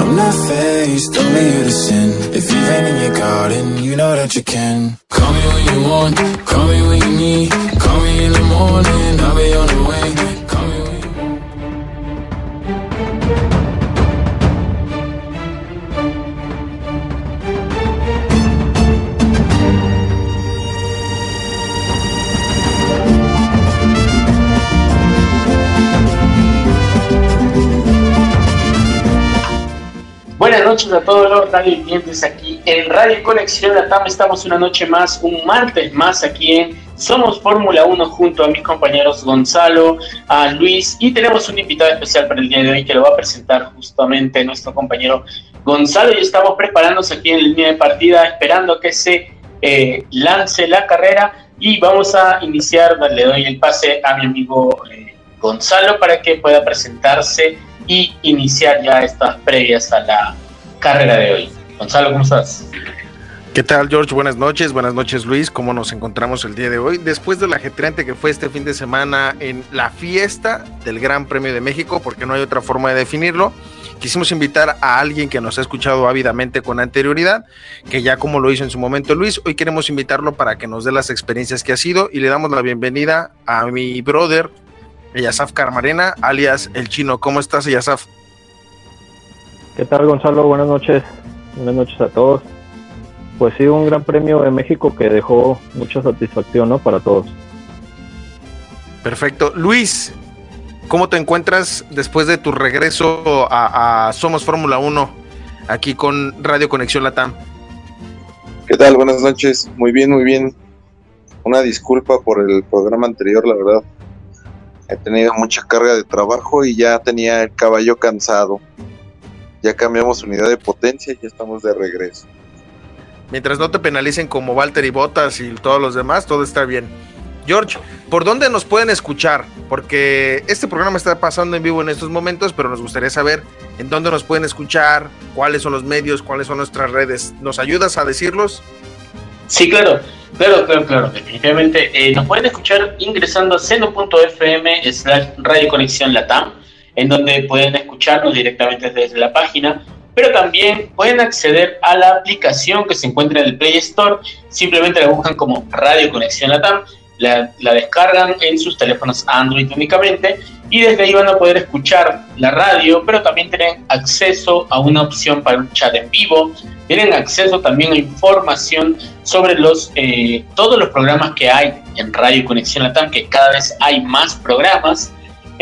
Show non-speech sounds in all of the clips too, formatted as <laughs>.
I'm not faced, only you to sin. If you've been in your garden, you know that you can. Call me when you want, call me when you need. Call me in the morning, Buenas noches a todos los radioyentes aquí en Radio Conexión Latam. Estamos una noche más, un martes más aquí en Somos Fórmula 1 junto a mis compañeros Gonzalo, a Luis y tenemos un invitado especial para el día de hoy que lo va a presentar justamente nuestro compañero Gonzalo. Y estamos preparándonos aquí en línea de partida esperando que se eh, lance la carrera. Y vamos a iniciar, le doy el pase a mi amigo eh, Gonzalo para que pueda presentarse y iniciar ya estas previas a la carrera de hoy. Gonzalo, ¿cómo estás? ¿Qué tal, George? Buenas noches, buenas noches, Luis. ¿Cómo nos encontramos el día de hoy? Después de la ajetreante que fue este fin de semana en la fiesta del Gran Premio de México, porque no hay otra forma de definirlo, quisimos invitar a alguien que nos ha escuchado ávidamente con anterioridad, que ya como lo hizo en su momento Luis, hoy queremos invitarlo para que nos dé las experiencias que ha sido y le damos la bienvenida a mi brother, Yasaf Carmarena, alias El Chino. ¿Cómo estás, Yasaf? ¿Qué tal, Gonzalo? Buenas noches. Buenas noches a todos. Pues sí, un gran premio de México que dejó mucha satisfacción, ¿no? Para todos. Perfecto. Luis, ¿cómo te encuentras después de tu regreso a, Somos Fórmula 1 aquí con Radio Conexión Latam? ¿Qué tal? Buenas noches. Muy bien, muy bien. Una disculpa por el programa anterior, la verdad he tenido mucha carga de trabajo y ya tenía el caballo cansado. Ya cambiamos unidad de potencia y ya estamos de regreso. Mientras no te penalicen como Walter y Botas y todos los demás, todo está bien. George, ¿por dónde nos pueden escuchar? Porque este programa está pasando en vivo en estos momentos, pero nos gustaría saber en dónde nos pueden escuchar, cuáles son los medios, cuáles son nuestras redes. ¿Nos ayudas a decirlos? Sí, claro. Claro, claro, claro, definitivamente. Eh, nos pueden escuchar ingresando a seno.fm slash Radio Conexión Latam, en donde pueden escucharnos directamente desde la página, pero también pueden acceder a la aplicación que se encuentra en el Play Store, simplemente la buscan como Radio Conexión Latam, la, la descargan en sus teléfonos Android únicamente y desde ahí van a poder escuchar la radio, pero también tienen acceso a una opción para un chat en vivo, tienen acceso también a información sobre los eh, todos los programas que hay en Radio Conexión Latam, que cada vez hay más programas.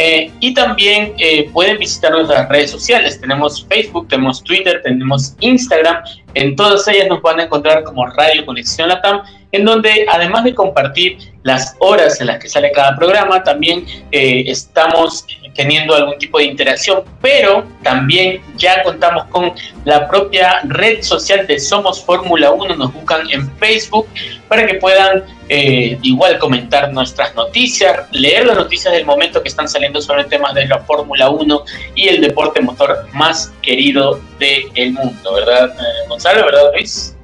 Eh, y también eh, pueden visitar nuestras redes sociales. Tenemos Facebook, tenemos Twitter, tenemos Instagram. En todas ellas nos van a encontrar como Radio Conexión Latam, en donde además de compartir las horas en las que sale cada programa, también estamos teniendo algún tipo de interacción, pero también ya contamos con la propia red social de Somos Fórmula 1, nos buscan en Facebook para que puedan eh, igual comentar nuestras noticias, leer las noticias del momento que están saliendo sobre temas de la Fórmula 1 y el deporte motor más querido del mundo, ¿verdad, eh, Gonzalo? ¿Verdad, Luis?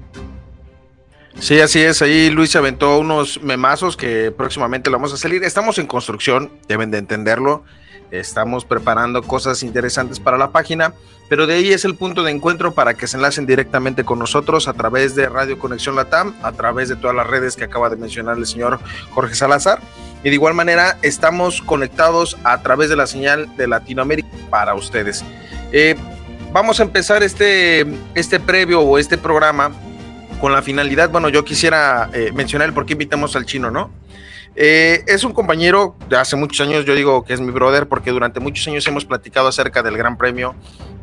Sí, así es. Ahí Luis aventó unos memazos que próximamente lo vamos a salir. Estamos en construcción, deben de entenderlo. Estamos preparando cosas interesantes para la página, pero de ahí es el punto de encuentro para que se enlacen directamente con nosotros a través de Radio Conexión Latam, a través de todas las redes que acaba de mencionar el señor Jorge Salazar. Y de igual manera estamos conectados a través de la señal de Latinoamérica para ustedes. Eh, vamos a empezar este, este previo o este programa con la finalidad, bueno, yo quisiera eh, mencionar el por qué invitamos al chino, ¿no? Eh, es un compañero de hace muchos años, yo digo que es mi brother, porque durante muchos años hemos platicado acerca del Gran Premio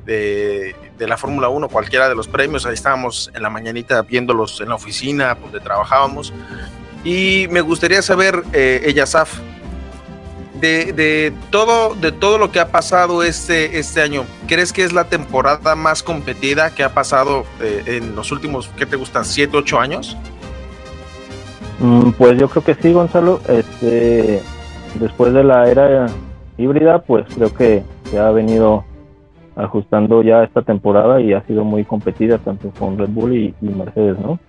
de, la Fórmula 1, cualquiera de los premios. Ahí estábamos en la mañanita viéndolos en la oficina donde trabajábamos. Y me gustaría saber, eh, Saf, de, todo, de todo lo que ha pasado este, este año, ¿crees que es la temporada más competida que ha pasado eh, en los últimos, ¿qué te gustan? ¿Siete, ocho años? Mm, pues yo creo que sí, Gonzalo. Este, después de la era híbrida, pues creo que se ha venido ajustando ya esta temporada y ha sido muy competida tanto con Red Bull y, Mercedes, ¿no?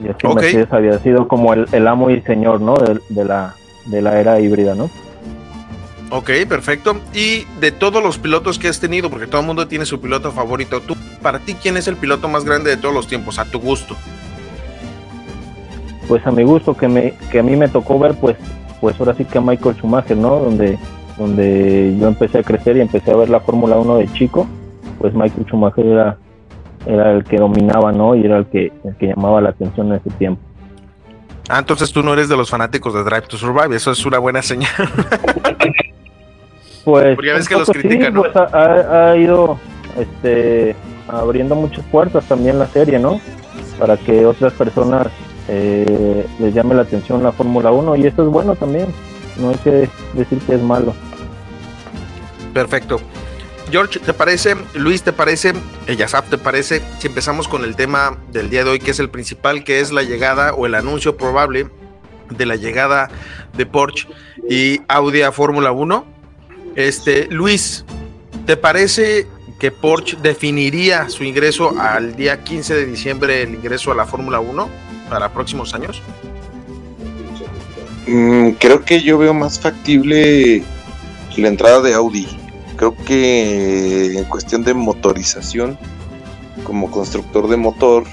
Y así Mercedes había sido como el, amo y señor, ¿no? De, la, de la era híbrida, ¿no? Ok, perfecto. Y de todos los pilotos que has tenido, porque todo el mundo tiene su piloto favorito, tú, para ti, ¿quién es el piloto más grande de todos los tiempos, a tu gusto? Pues a mi gusto, que, me, que a mí me tocó ver, pues, pues ahora sí que a Michael Schumacher, ¿no? Donde, donde yo empecé a crecer y empecé a ver la Fórmula 1 de chico, pues Michael Schumacher era, era el que dominaba, ¿no? Y era el que, el que llamaba la atención en ese tiempo. Ah, entonces tú no eres de los fanáticos de Drive to Survive, eso es una buena señal. <laughs> pues, Porque ves que los critican, ¿no? Pues ha, ido este, abriendo muchas puertas también la serie, ¿no? Para que otras personas eh, les llame la atención la Fórmula 1 y esto es bueno también, no hay que decir que es malo. Perfecto. George, ¿te parece? Luis, ¿te parece? Yasap, ¿te parece? Si empezamos con el tema del día de hoy, que es el principal, que es la llegada o el anuncio probable de la llegada de Porsche y Audi a Fórmula 1. Este, Luis, ¿te parece que Porsche definiría su ingreso al día 15 de diciembre, el ingreso a la Fórmula 1 para próximos años? Mm, creo que yo veo más factible la entrada de Audi creo que en cuestión de motorización, como constructor de motor,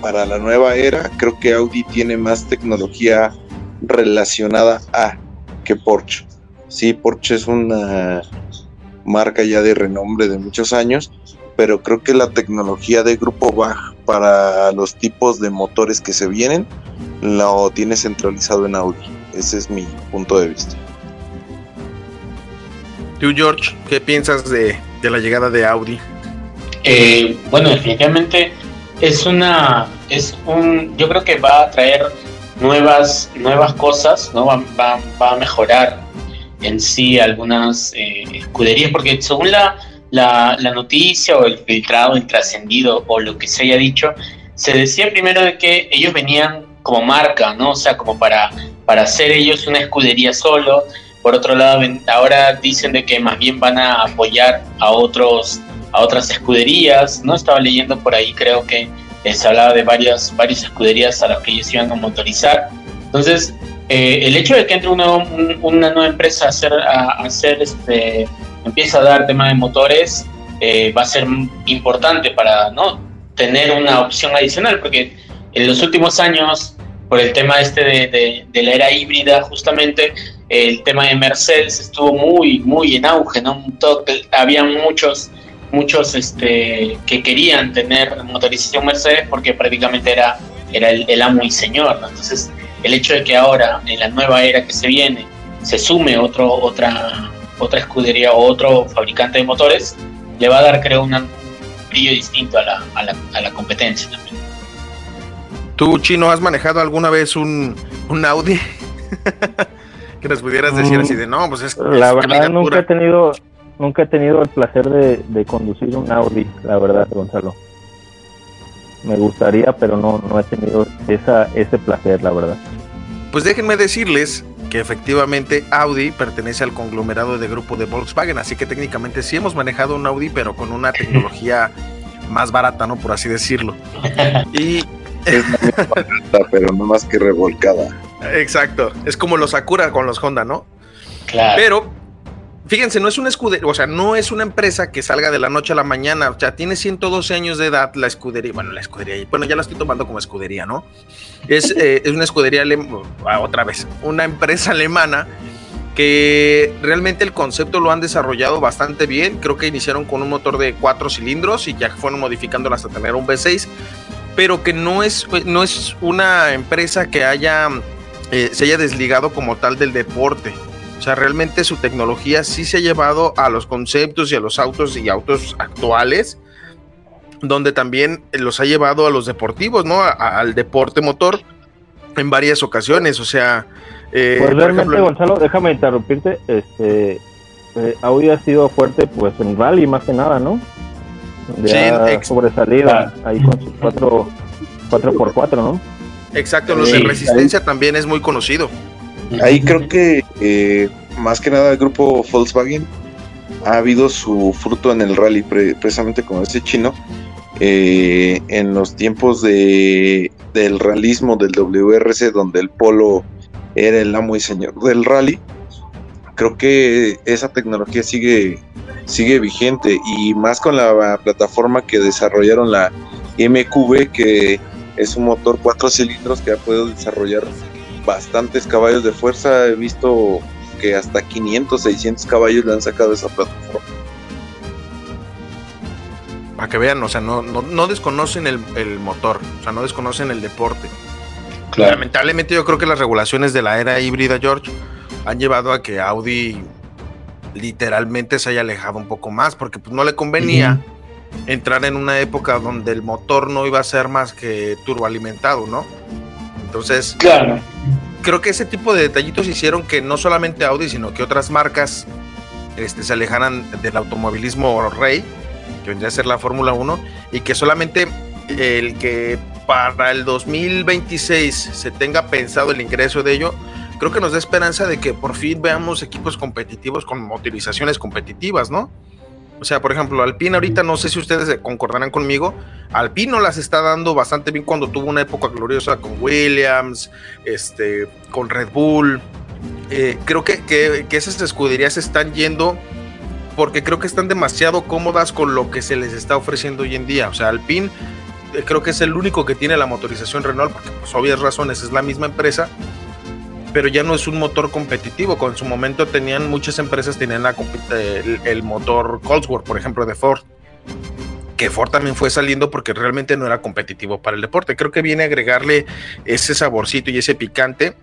para la nueva era, creo que Audi tiene más tecnología relacionada a que Porsche. Sí, Porsche es una marca ya de renombre de muchos años, pero creo que la tecnología de Grupo Bach para los tipos de motores que se vienen lo tiene centralizado en Audi. Ese es mi punto de vista. Tú, George, ¿qué piensas de, la llegada de Audi? Eh, bueno, definitivamente es una, es un, yo creo que va a traer nuevas, nuevas cosas, ¿no? Va, va, a mejorar en sí algunas eh, escuderías, porque según la, la, noticia o el filtrado, el trascendido o lo que se haya dicho, se decía primero de que ellos venían como marca, ¿no? O sea, como para, para hacer ellos una escudería solo, por otro lado, ahora dicen de que más bien van a apoyar a otros a otras escuderías, ¿no? Estaba leyendo por ahí, creo que se hablaba de varias, varias escuderías a las que ellos iban a motorizar. Entonces, eh, el hecho de que entre una, una nueva empresa a hacer, a, hacer este, empieza a dar tema de motores, eh, va a ser importante para no tener una opción adicional, porque en los últimos años, por el tema este de, la era híbrida, justamente el tema de Mercedes estuvo muy, muy en auge, ¿no? había muchos, muchos este, que querían tener motorización Mercedes porque prácticamente era, era el, amo y señor, Entonces, el hecho de que ahora, en la nueva era que se viene, se sume otro, otra, otra escudería o otro fabricante de motores, le va a dar, creo, un brillo distinto a la, a la, a la competencia también. ¿Tú, Chino, has manejado alguna vez un, un Audi? <laughs> que nos pudieras decir así de no, pues es la verdad nunca he tenido nunca he tenido el placer de, conducir un Audi, la verdad, Gonzalo. Me gustaría, pero no, no he tenido esa, ese placer, la verdad. Pues déjenme decirles que efectivamente Audi pertenece al conglomerado de grupo de Volkswagen, así que técnicamente sí hemos manejado un Audi, pero con una tecnología más barata, ¿no? Por así decirlo. <laughs> Y es barata, <laughs> pero no más que revolcada. Exacto. Es como los Sakura con los Honda, ¿no? Claro. Pero, fíjense, no es una escudería, o sea, no es una empresa que salga de la noche a la mañana. O sea, tiene 112 años de edad la escudería. Bueno, la escudería, bueno, ya la estoy tomando como escudería, ¿no? Es, <laughs> eh, es una escudería, ah, otra vez, una empresa alemana que realmente el concepto lo han desarrollado bastante bien. Creo que iniciaron con un motor de cuatro cilindros y ya fueron modificándolo hasta tener un V6, pero que no es, no es una empresa que haya eh, se haya desligado como tal del deporte. O sea, realmente su tecnología sí se ha llevado a los conceptos y a los autos y autos actuales, donde también los ha llevado a los deportivos, ¿no? al deporte motor en varias ocasiones. O sea, Eh, pues realmente, Gonzalo, déjame interrumpirte. Este, eh, Audi ha sido fuerte pues en rally más que nada, ¿no? Sí, ha sobresalido ahí con sus 4 x 4 ¿no? Exacto, los de resistencia también es muy conocido. Ahí creo que eh, más que nada el grupo Volkswagen ha habido su fruto en el rally, precisamente con ese chino. Eh, en los tiempos de, del realismo del WRC, donde el polo era el amo y señor del rally, creo que esa tecnología sigue, sigue vigente y más con la plataforma que desarrollaron la MQB, que es un motor cuatro cilindros que ha podido desarrollar bastantes caballos de fuerza. He visto que hasta 500, 600 caballos le han sacado esa plataforma. Para que vean, o sea, no, no, desconocen el, motor, o sea, no desconocen el deporte. Lamentablemente yo creo que las regulaciones de la era híbrida, George, han llevado a que Audi literalmente se haya alejado un poco más, porque pues, no le convenía entrar en una época donde el motor no iba a ser más que turboalimentado, ¿no? Entonces, claro. creo que ese tipo de detallitos hicieron que no solamente Audi, sino que otras marcas este, se alejaran del automovilismo rey, que vendría a ser la Fórmula 1, y que solamente el que para el 2026 se tenga pensado el ingreso de ello, creo que nos da esperanza de que por fin veamos equipos competitivos con motorizaciones competitivas, ¿no? O sea, por ejemplo, Alpine ahorita no sé si ustedes concordarán conmigo, Alpine no las está dando bastante bien cuando tuvo una época gloriosa con Williams, este, con Red Bull. Eh, creo que, que, esas escuderías están yendo porque creo que están demasiado cómodas con lo que se les está ofreciendo hoy en día. O sea, Alpine eh, creo que es el único que tiene la motorización Renault, porque por pues, obvias razones es la misma empresa, pero ya no es un motor competitivo. Con su momento tenían muchas empresas tenían la, el, motor Cosworth, por ejemplo, de Ford. Que Ford también fue saliendo porque realmente no era competitivo para el deporte. Creo que viene a agregarle ese saborcito y ese picante,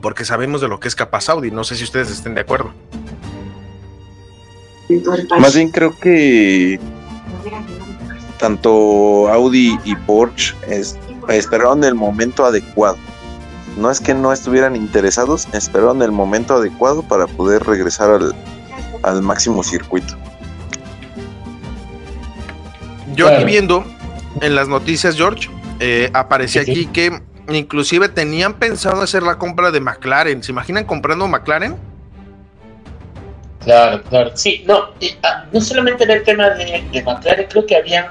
porque sabemos de lo que es capaz Audi. No sé si ustedes estén de acuerdo. Más bien creo que tanto Audi y Porsche esperaron el momento adecuado no es que no estuvieran interesados, esperaron el momento adecuado para poder regresar al, máximo circuito. Yo aquí viendo en las noticias, George, eh, aparecía aquí que inclusive tenían pensado hacer la compra de McLaren. ¿Se imaginan comprando McLaren? Claro, claro. Sí, no, ah, no solamente en el tema de, McLaren, creo que habían,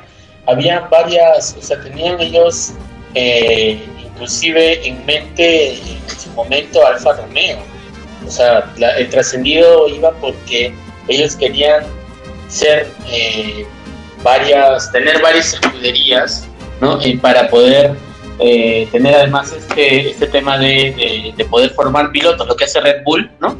habían varias, o sea, tenían ellos eh, inclusive en mente en su momento Alfa Romeo. O sea, el trascendido iba porque ellos querían ser eh, varias, tener varias escuderías, ¿no? Y para poder eh, tener además este, este tema de, poder formar pilotos, lo que hace Red Bull, ¿no?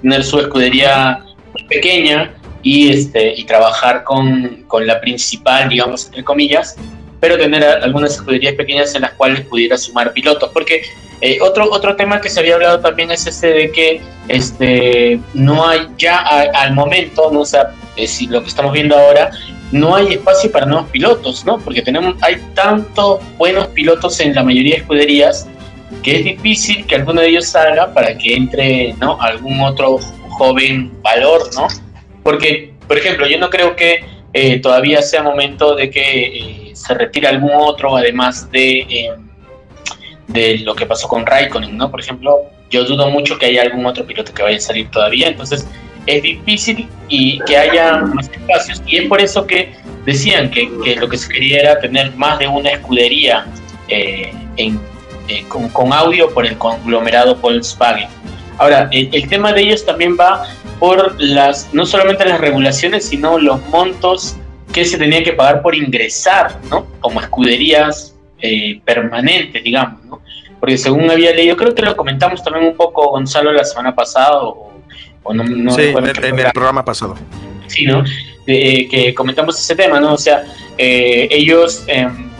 Tener su escudería pequeña y, este, y trabajar con, con la principal, digamos, entre comillas, pero tener algunas escuderías pequeñas en las cuales pudiera sumar pilotos. Porque eh, otro, otro tema que se había hablado también es este de que este, no hay ya al momento, ¿no? o sea, eh, si lo que estamos viendo ahora, no hay espacio para nuevos pilotos, ¿no? Porque tenemos, hay tantos buenos pilotos en la mayoría de escuderías que es difícil que alguno de ellos salga para que entre, ¿no? Algún otro joven valor, ¿no? Porque, por ejemplo, yo no creo que eh, todavía sea momento de que se retira algún otro, además de, eh, de lo que pasó con Raikkonen, ¿no? Por ejemplo, yo dudo mucho que haya algún otro piloto que vaya a salir todavía, entonces es difícil y que haya más espacios. Y es por eso que decían que, lo que se quería era tener más de una escudería eh, en, eh, con, audio por el conglomerado Volkswagen. Ahora, el, el, tema de ellos también va por las, no solamente las regulaciones, sino los montos que se tenía que pagar por ingresar, ¿no? Como escuderías eh, permanentes, digamos, ¿no? Porque según había leído, creo que lo comentamos también un poco, Gonzalo, la semana pasada, o, no, sí, en, el, programa pasado. Sí, ¿no? Eh, que comentamos ese tema, ¿no? O sea, eh, ellos, em,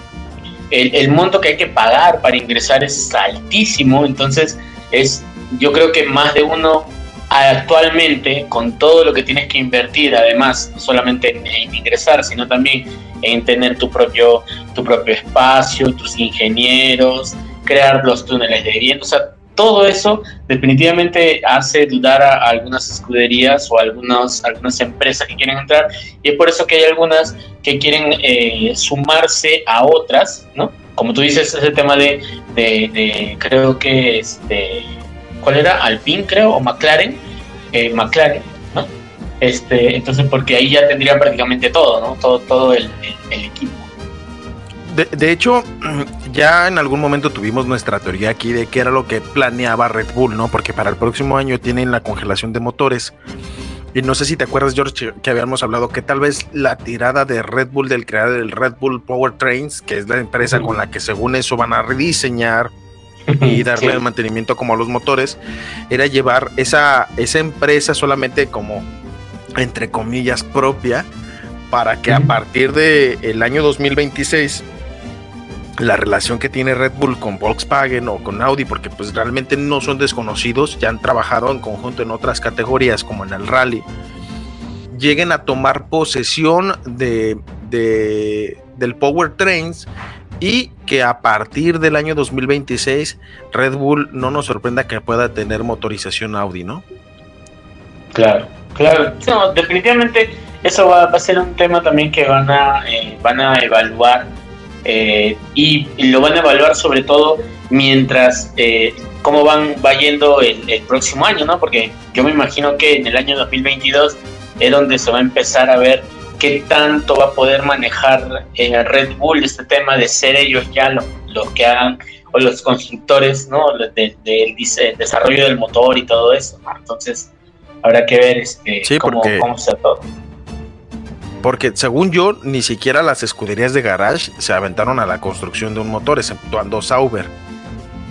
el, el monto que hay que pagar para ingresar es altísimo, entonces es, yo creo que más de uno actualmente con todo lo que tienes que invertir, además, no solamente en, ingresar, sino también en tener tu propio, tu propio espacio, tus ingenieros, crear los túneles de viento, o sea, todo eso definitivamente hace dudar a, algunas escuderías o a algunas, algunas empresas que quieren entrar y es por eso que hay algunas que quieren eh, sumarse a otras, ¿no? Como tú dices, ese tema de, de, creo que este, ¿cuál era? Alpine, creo, o McLaren, eh, McLaren, ¿no? Este, entonces, porque ahí ya tendrían prácticamente todo, ¿no? Todo, todo el equipo. De, hecho, <clears throat> ya en algún momento tuvimos nuestra teoría aquí de qué era lo que planeaba Red Bull, ¿no? Porque para el próximo año tienen la congelación de motores. Y no sé si te acuerdas, George, que habíamos hablado que tal vez la tirada de Red Bull del creador del Red Bull Powertrains, que es la empresa con la que según eso van a rediseñar y <laughs> darle el mantenimiento como a los motores, era llevar esa, esa empresa solamente como, entre comillas, propia, para que a partir del el año 2026 la relación que tiene Red Bull con Volkswagen o con Audi, porque pues realmente no son desconocidos, ya han trabajado en conjunto en otras categorías como en el rally, lleguen a tomar posesión de, de del Powertrains y que a partir del año 2026 Red Bull no nos sorprenda que pueda tener motorización Audi, ¿no? Claro, claro, definitivamente eso va, a ser un tema también que van a, eh, van a evaluar eh, y, lo van a evaluar sobre todo mientras eh, cómo van va yendo el, próximo año, ¿no? Porque yo me imagino que en el año 2022 es donde se va a empezar a ver qué tanto va a poder manejar eh, Red Bull este tema de ser ellos ya los lo que hagan o los constructores, ¿no? Del desarrollo del motor y todo eso, Entonces habrá que ver este, cómo, cómo está todo. Porque según yo, ni siquiera las escuderías de garage se aventaron a la construcción de un motor, exceptuando Sauber.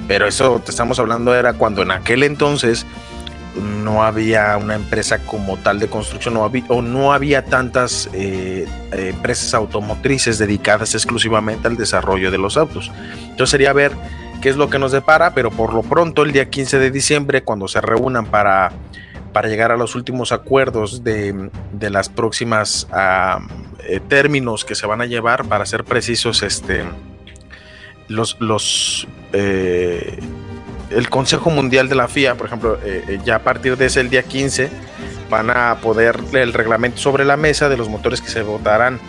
Pero eso te estamos hablando era cuando en aquel entonces no había una empresa como tal de construcción o no había tantas eh, eh, empresas automotrices dedicadas exclusivamente al desarrollo de los autos. Entonces sería ver qué es lo que nos depara, pero por lo pronto el día 15 de diciembre, cuando se reúnan para para llegar a los últimos acuerdos de, las próximas eh, términos que se van a llevar, para ser precisos, este, los, los el Consejo Mundial de la FIA, por ejemplo, eh, ya a partir de ese el día 15, van a poder el reglamento sobre la mesa de los motores que se votarán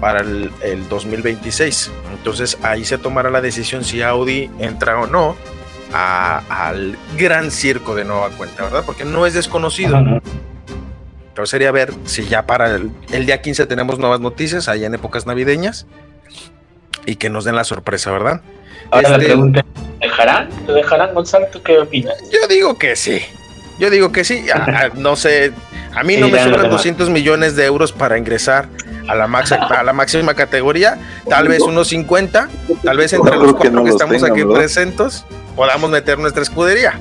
para el, el 2026. Entonces ahí se tomará la decisión si Audi entra o no al gran circo de nueva cuenta, ¿verdad? Porque no es desconocido. Pero sería ver si ya para el, día 15 tenemos nuevas noticias, allá en épocas navideñas, y que nos den la sorpresa, ¿verdad? Ahora la este, pregunta, ¿dejarán? ¿Te dejarán, Gonzalo? ¿Tú qué opinas? Yo digo que sí. Yo digo que sí. <laughs> no sé, a mí no me sobran 200 millones de euros para ingresar a la, <laughs> a la máxima categoría, tal vez unos 50, tal vez entre los cuatro que, estamos aquí presentes podamos meter nuestra escudería. <laughs>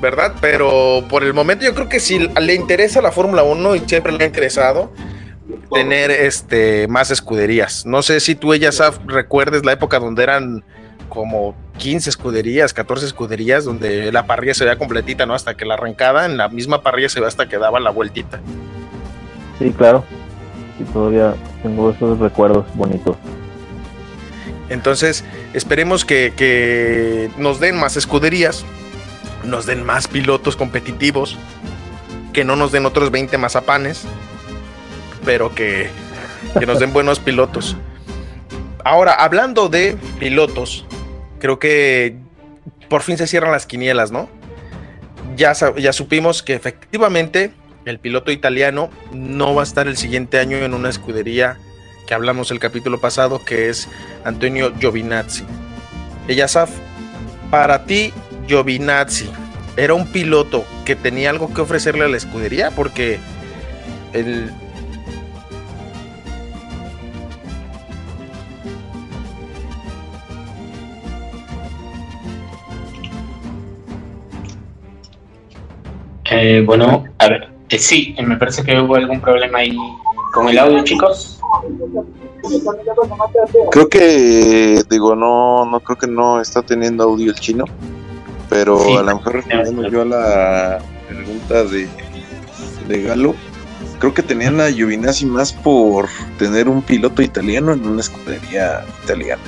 ¿Verdad? Pero por el momento yo creo que si le interesa la Fórmula 1 y siempre le ha interesado tener este más escuderías. No sé si tú ella recuerdes la época donde eran como 15 escuderías, 14 escuderías, donde la parrilla se veía completita, ¿no? Hasta que la arrancada en la misma parrilla se ve hasta que daba la vueltita. Sí, claro. Y todavía tengo esos recuerdos bonitos. Entonces, esperemos que, nos den más escuderías, nos den más pilotos competitivos, que no nos den otros 20 mazapanes, pero que, que nos den buenos pilotos. Ahora, hablando de pilotos, creo que por fin se cierran las quinielas, ¿no? Ya, ya supimos que efectivamente el piloto italiano no va a estar el siguiente año en una escudería que hablamos el capítulo pasado, que es Antonio Giovinazzi. Saf, para ti, Giovinazzi era un piloto que tenía algo que ofrecerle a la escudería, porque el, Eh, bueno, a ver, eh, sí, me parece que hubo algún problema ahí con el audio, chicos. Creo que, digo, no, no creo que no está teniendo audio el chino, pero a lo mejor respondiendo yo a la pregunta de, de Galo, creo que tenían a Giovinazzi más por tener un piloto italiano en una escudería italiana.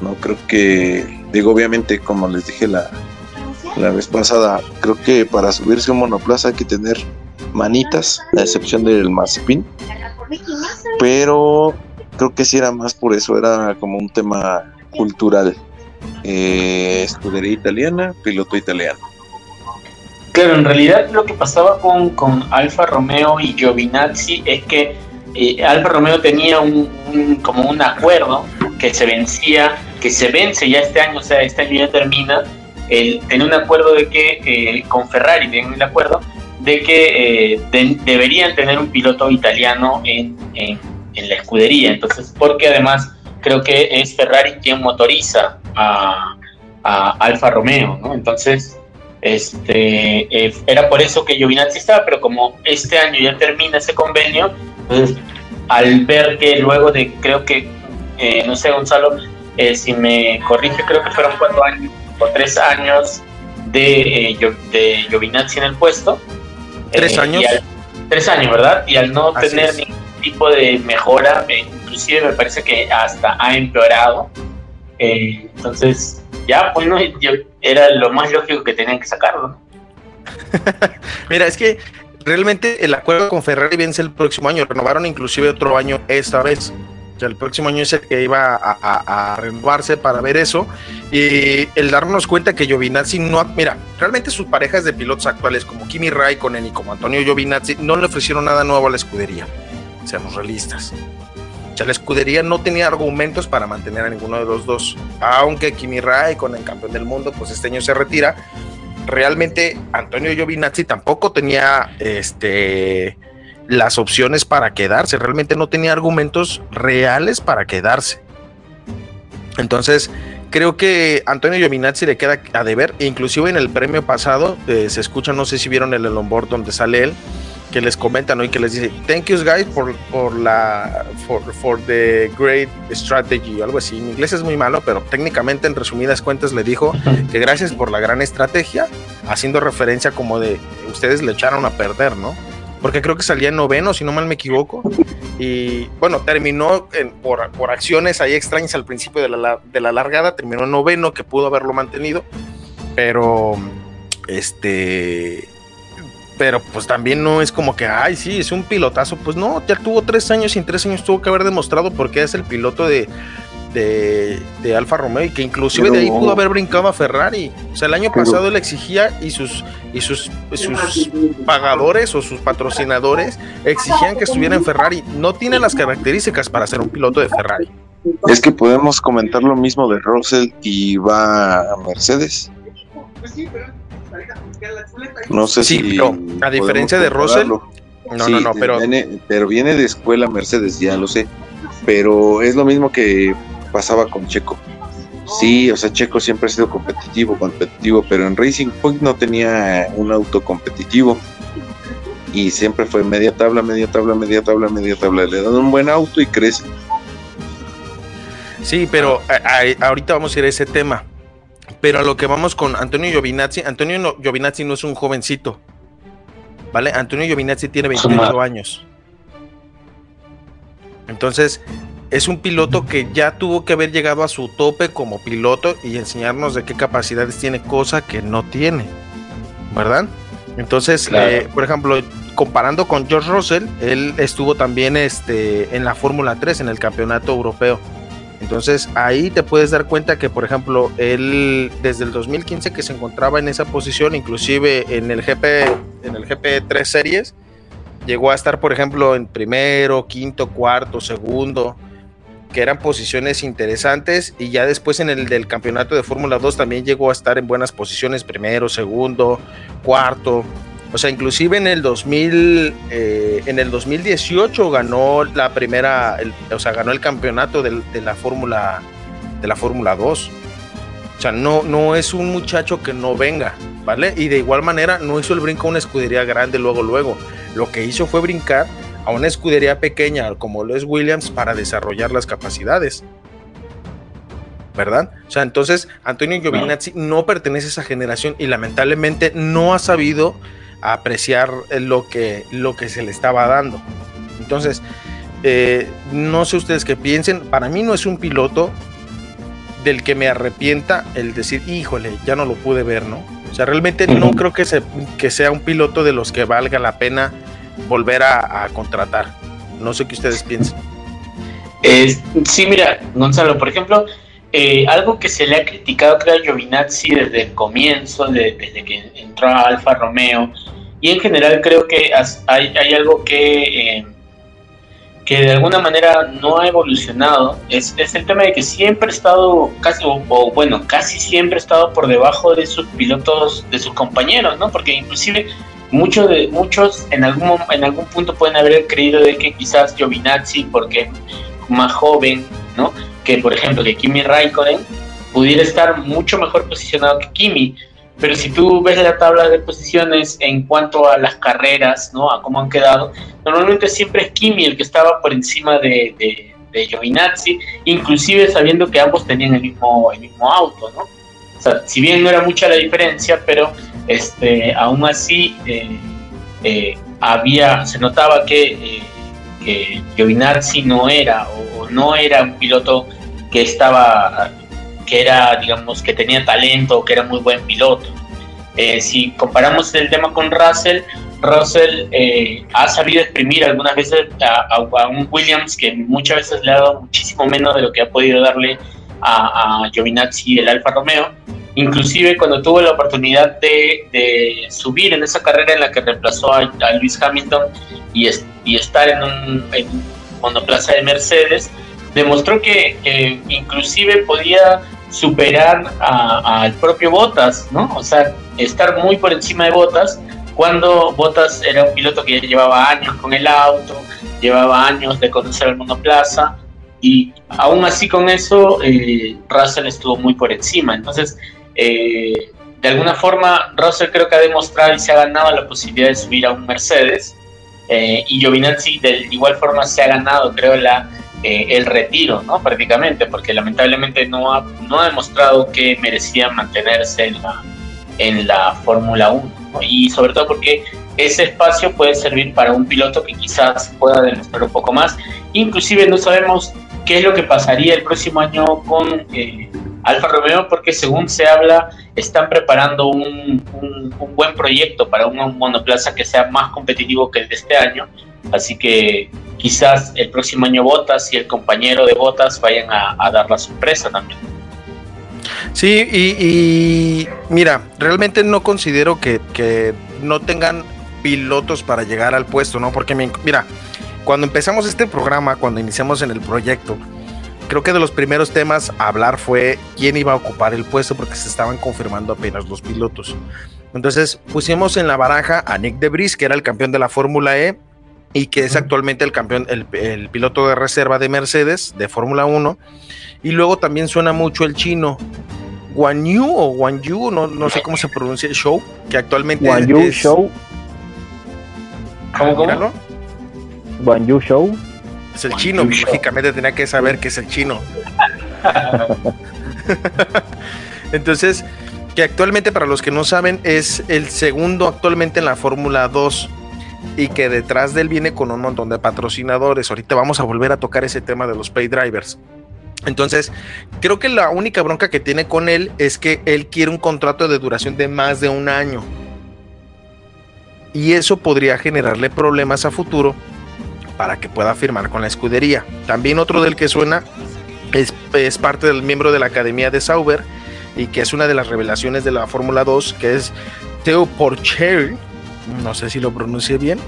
No creo que digo, obviamente, como les dije la, la vez pasada, creo que para subirse un monoplaza hay que tener manitas, a excepción del Mazepin. Pero creo que sí era más por eso, era como un tema cultural. Eh, escudería italiana, piloto italiano. Claro, en realidad lo que pasaba con, con Alfa Romeo y Giovinazzi es que eh, Alfa Romeo tenía un, como un acuerdo que se vencía, que se vence ya este año, o sea, este año ya termina, el, tenía un acuerdo de que eh, con Ferrari, tienen el acuerdo, de que eh, deberían tener un piloto italiano en, en, la escudería. Entonces, porque además creo que es Ferrari quien motoriza a, Alfa Romeo, ¿no? Entonces, este, eh, era por eso que Giovinazzi estaba, pero como este año ya termina ese convenio, entonces al ver que luego de, creo que, eh, no sé, Gonzalo, si me corrige, creo que fueron cuatro años tres años de, de Giovinazzi en el puesto, ¿Tres eh, años? tres años, ¿verdad? Y al no tener ningún tipo de mejora, eh, inclusive me parece que hasta ha empeorado. Eh, entonces, ya, pues yo, era lo más lógico que tenían que sacarlo. <laughs> Mira, es que realmente el acuerdo con Ferrari vence el próximo año. Renovaron inclusive otro año esta vez el próximo año es el que iba a, renovarse para ver eso. Y el darnos cuenta que Giovinazzi no. Mira, realmente sus parejas de pilotos actuales, como Kimi Raikkonen y como Antonio Giovinazzi, no le ofrecieron nada nuevo a la escudería. Seamos realistas. O sea, la escudería no tenía argumentos para mantener a ninguno de los dos. Aunque Kimi Raikkonen, campeón del mundo, pues este año se retira. Realmente Antonio Giovinazzi tampoco tenía este las opciones para quedarse. Realmente no tenía argumentos reales para quedarse. Entonces, creo que Antonio Giovinazzi le queda a deber. Inclusive en el premio pasado eh, se escucha, no sé si vieron el onboard donde sale él, que les comentan hoy que les dice, thank you guys por, por la, for, for, the great strategy, o algo así. En inglés es muy malo, pero técnicamente en resumidas cuentas le dijo que gracias por la gran estrategia, haciendo referencia como de, ustedes le echaron a perder, ¿no? Porque creo que salía en noveno, si no mal me equivoco. Y bueno, terminó por, por, acciones ahí extrañas al principio de la, de la largada, terminó en noveno, que pudo haberlo mantenido, pero este. Pero pues también no es como que, ay, sí, es un pilotazo. Pues no, ya tuvo tres años y en tres años tuvo que haber demostrado por qué es el piloto de, de, Alfa Romeo y que inclusive de ahí pudo haber brincado a Ferrari. O sea, el año pasado él exigía y sus, y sus, sus pagadores o sus patrocinadores exigían que estuviera en Ferrari. No tiene las características para ser un piloto de Ferrari. Es que podemos comentar lo mismo de Russell y va a Mercedes. No sé si. a diferencia de Russell. No, no, no, pero. pero viene de escuela Mercedes, ya lo sé. Pero es lo mismo que pasaba con Checo. Sí, o sea, Checo siempre ha sido competitivo, competitivo, pero en Racing Point no tenía un auto competitivo. Y siempre fue media tabla, media tabla, media tabla, media tabla. Le dan un buen auto y crece. Sí, pero ahorita vamos a ir a ese tema. Pero a lo que vamos con Antonio Giovinazzi, Antonio Giovinazzi no es un jovencito. ¿Vale? Antonio Giovinazzi tiene 28 años. Entonces, es un piloto que ya tuvo que haber llegado a su tope como piloto y enseñarnos de qué capacidades tiene, cosa que no tiene, ¿verdad? Entonces, eh, por ejemplo, comparando con George Russell, él estuvo también este, en la Fórmula 3, en el campeonato europeo. Entonces ahí te puedes dar cuenta que, por ejemplo, él desde el 2015 que se encontraba en esa posición, inclusive en el GP, en el GP 3 series, llegó a estar, por ejemplo, en primero, quinto, cuarto, segundo que eran posiciones interesantes y ya después en el del campeonato de Fórmula 2 también llegó a estar en buenas posiciones, primero, segundo, cuarto. O sea, inclusive en el 2000, eh, en el 2018 ganó la primera, o sea, ganó el campeonato de, la Fórmula de la Fórmula 2. O sea, no, no es un muchacho que no venga, ¿vale? Y de igual manera no hizo el brinco a una escudería grande luego, luego. Lo que hizo fue brincar a una escudería pequeña como lo es Williams para desarrollar las capacidades. ¿Verdad? O sea, entonces Antonio Giovinazzi no pertenece a esa generación y lamentablemente no ha sabido apreciar lo que, lo que se le estaba dando. Entonces, eh, no sé ustedes qué piensen, para mí no es un piloto del que me arrepienta el decir, híjole, ya no lo pude ver, ¿no? O sea, realmente no creo que, se, que sea un piloto de los que valga la pena volver a, contratar. No sé qué ustedes piensan. sí, mira, Gonzalo, por ejemplo, eh, algo que se le ha criticado creo a Giovinazzi desde el comienzo, desde que entró a Alfa Romeo, y en general creo que hay, algo que, eh, que de alguna manera no ha evolucionado, es, es, el tema de que siempre ha estado, casi, o, bueno, casi siempre ha estado por debajo de sus pilotos, de sus compañeros, ¿no? Porque inclusive muchos de muchos en algún en algún punto pueden haber creído de que quizás Giovinazzi porque más joven no que por ejemplo que Kimi Raikkonen pudiera estar mucho mejor posicionado que Kimi. Pero si tú ves la tabla de posiciones en cuanto a las carreras no a cómo han quedado normalmente siempre es Kimi el que estaba por encima de, de, de Giovinazzi inclusive sabiendo que ambos tenían el mismo el mismo auto no si bien no era mucha la diferencia pero este, aún así eh, eh, había, se notaba que, eh, Giovinazzi no era o, no era un piloto que estaba, que era, digamos, que tenía talento, que era muy buen piloto. si comparamos el tema con Russell, Russell ha sabido exprimir algunas veces a, un Williams que muchas veces le ha dado muchísimo menos de lo que ha podido darle a, a Giovinazzi el Alfa Romeo Inclusive cuando tuvo la oportunidad de, subir en esa carrera en la que reemplazó a, Luis Hamilton y, y estar en un, monoplaza de Mercedes, demostró que, inclusive podía superar al propio Bottas, ¿no? O sea, estar muy por encima de Bottas cuando Bottas era un piloto que ya llevaba años con el auto, llevaba años de conocer el monoplaza y aún así con eso eh, Russell estuvo muy por encima. Entonces, eh, de alguna forma, Russell creo que ha demostrado y se ha ganado la posibilidad de subir a un Mercedes. Eh, y Giovinazzi de igual forma se ha ganado, creo, la, eh, el retiro, ¿no? Prácticamente, porque lamentablemente no ha, no ha demostrado que merecía mantenerse en la, en la Fórmula 1. Y sobre todo porque ese espacio puede servir para un piloto que quizás pueda demostrar un poco más. Inclusive no sabemos qué es lo que pasaría el próximo año con eh, Alfa Romeo porque según se habla están preparando un, buen proyecto para un monoplaza que sea más competitivo que el de este año. Así que quizás el próximo año Botas y el compañero de Botas vayan a, dar la sorpresa también. Sí, y, mira, realmente no considero que, que, no tengan pilotos para llegar al puesto, ¿no? Porque mira, cuando empezamos este programa, cuando iniciamos en el proyecto, creo que de los primeros temas a hablar fue quién iba a ocupar el puesto porque se estaban confirmando apenas los pilotos. Entonces pusimos en la baraja a Nick Debris, que era el campeón de la Fórmula E y que es actualmente el campeón, el, piloto de reserva de Mercedes de Fórmula 1. Y luego también suena mucho el chino Guan Yu o Guan Yu, no, no sé cómo se pronuncia el show, que actualmente Guan Yu Show. ¿Cómo, cómo? Guan Yu Show. Es el chino, lógicamente tenía que saber que es el chino. <laughs> Entonces, que actualmente para los que no saben es el segundo actualmente en la Fórmula 2 y que detrás de él viene con un montón de patrocinadores. Ahorita vamos a volver a tocar ese tema de los pay drivers. Entonces, creo que la única bronca que tiene con él es que él quiere un contrato de duración de más de un año. Y eso podría generarle problemas a futuro para que pueda firmar con la escudería. También otro del que suena es, parte del miembro de la Academia de Sauber y que es una de las revelaciones de la Fórmula 2, que es Theo Porcher, no sé si lo pronuncie bien,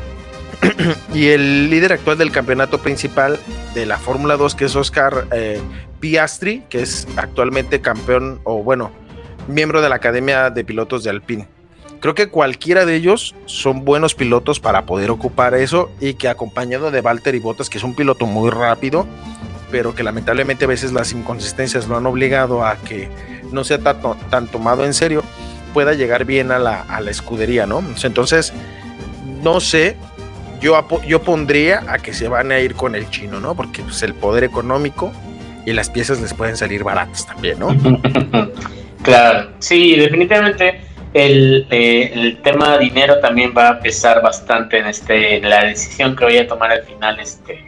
<clears throat> y el líder actual del campeonato principal de la Fórmula 2, que es Oscar eh, Piastri, que es actualmente campeón o bueno, miembro de la Academia de Pilotos de Alpine. Creo que cualquiera de ellos son buenos pilotos para poder ocupar eso y que acompañado de Walter y Bottas, que es un piloto muy rápido, pero que lamentablemente a veces las inconsistencias lo han obligado a que no sea tan, tomado en serio, pueda llegar bien a la, escudería, ¿no? Entonces, no sé, yo, yo pondría a que se van a ir con el chino, ¿no? Porque pues, el poder económico y las piezas les pueden salir baratas también, ¿no? <laughs> claro, sí, definitivamente el, eh, el, tema dinero también va a pesar bastante en este en la decisión que voy a tomar al final este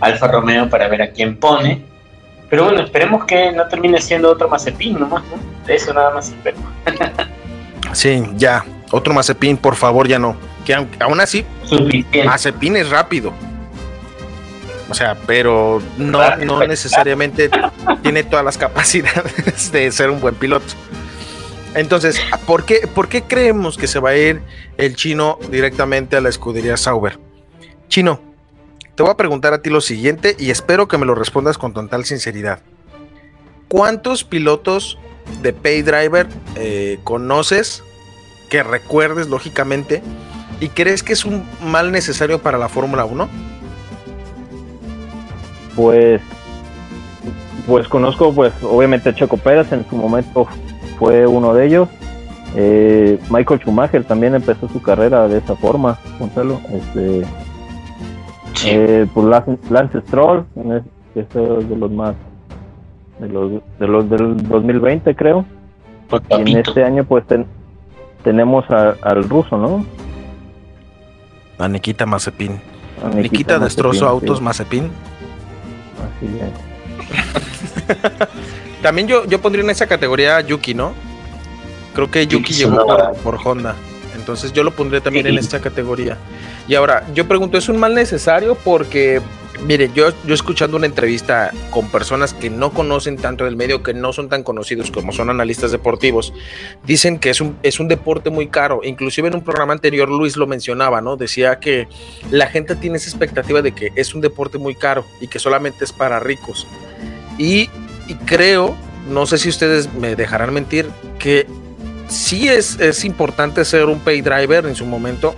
Alfa Romeo para ver a quién pone Pero bueno, esperemos que no termine siendo otro Mazepin nomás, ¿no? De eso nada más espero. <laughs> sí, ya. Otro Mazepin, por favor, ya no. Que aún así, Mazepin es rápido. O sea, pero no, no necesariamente tiene todas las capacidades <laughs> de ser un buen piloto. Entonces, ¿por qué, ¿por qué creemos que se va a ir el chino directamente a la escudería Sauber? Chino, te voy a preguntar a ti lo siguiente y espero que me lo respondas con total sinceridad. ¿Cuántos pilotos de Pay Driver eh, conoces que recuerdes lógicamente y crees que es un mal necesario para la Fórmula 1? Pues, pues conozco, pues obviamente Checo Pérez en su momento fue uno de ellos. Eh, Michael Schumacher también empezó su carrera de esa forma, Gonzalo. Este, eh, pues Lance, Stroll, que es de los más de los, de los del 2020 creo. Pues, y en este año pues tenemos al ruso, ¿no? A Nikita Mazepin. Nikita, destrozó autos Mazepin. Así es. <laughs> También yo, yo pondría en esa categoría Yuki, ¿no? Creo que Yuki, llegó por, Honda. Entonces yo lo pondría también en esta categoría. Y ahora, yo pregunto, ¿es un mal necesario? Porque, mire, yo, yo escuchando una entrevista con personas que no conocen tanto del medio, que no son tan conocidos como son analistas deportivos, dicen que es un, es un deporte muy caro. Inclusive en un programa anterior Luis lo mencionaba, ¿no? Decía que la gente tiene esa expectativa de que es un deporte muy caro y que solamente es para ricos. Y, y creo, no sé si ustedes me dejarán mentir, que sí es, es importante ser un pay driver en su momento,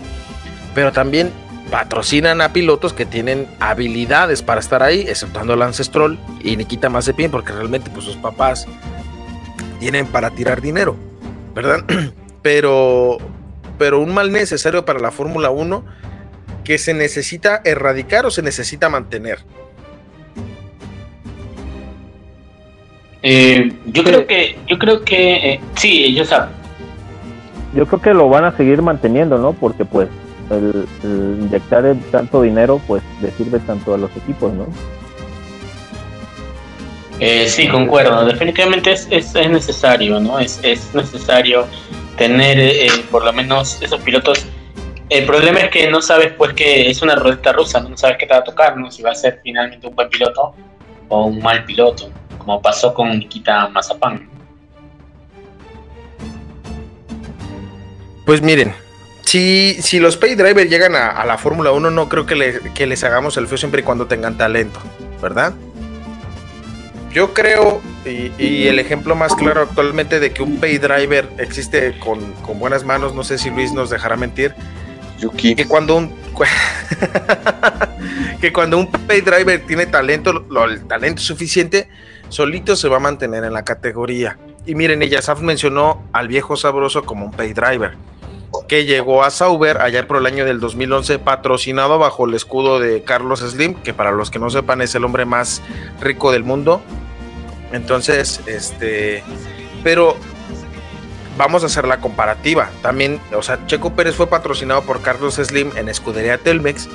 pero también patrocinan a pilotos que tienen habilidades para estar ahí, exceptuando Lance Stroll y Nikita Mazepin, porque realmente pues sus papás tienen para tirar dinero, ¿verdad? <clears throat> Pero, pero un mal necesario para la Fórmula 1 que se necesita erradicar o se necesita mantener. Eh, yo creo que, yo creo que, eh, sí, ellos saben. Yo creo que lo van a seguir manteniendo, ¿no? Porque pues el, inyectar tanto dinero pues le sirve tanto a los equipos, ¿no? Eh, sí, concuerdo. Definitivamente es, es, necesario, ¿no? Es, es necesario tener eh, por lo menos esos pilotos. El problema es que no sabes, pues, que es una ruleta rusa, no sabes qué te va a tocar, ¿no? Si va a ser finalmente un buen piloto o un mal piloto, como pasó con Nikita Mazapán. Pues miren, si, si los pay driver llegan a, la Fórmula 1, no creo que, les hagamos el feo siempre y cuando tengan talento, ¿verdad? Yo creo, y, el ejemplo más claro actualmente de que un pay driver existe con, buenas manos, no sé si Luis nos dejará mentir, que cuando un <laughs> que cuando un pay driver tiene talento, el talento suficiente, solito se va a mantener en la categoría. Y miren, ella Saf mencionó al viejo sabroso como un pay driver que llegó a Sauber allá por el año del 2011, patrocinado bajo el escudo de Carlos Slim, que para los que no sepan es el hombre más rico del mundo. Entonces, este, pero vamos a hacer la comparativa. También, o sea, Checo Pérez fue patrocinado por Carlos Slim en Escudería Telmex,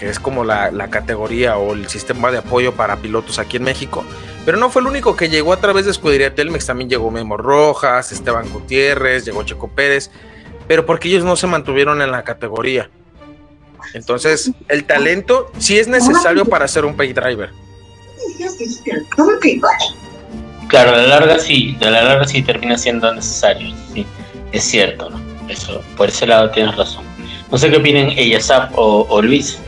que es como la, la, categoría o el sistema de apoyo para pilotos aquí en México. Pero no fue el único que llegó a través de Escudería Telmex, también llegó Memo Rojas, Esteban Gutiérrez, llegó Checo Pérez pero porque ellos no se mantuvieron en la categoría. Entonces, el talento sí es necesario para ser un pay driver. Claro, a la larga sí, a la larga sí termina siendo necesario, sí, es cierto, ¿no? Eso, por ese lado tienes razón. No sé qué opinen ella, o, o Luis.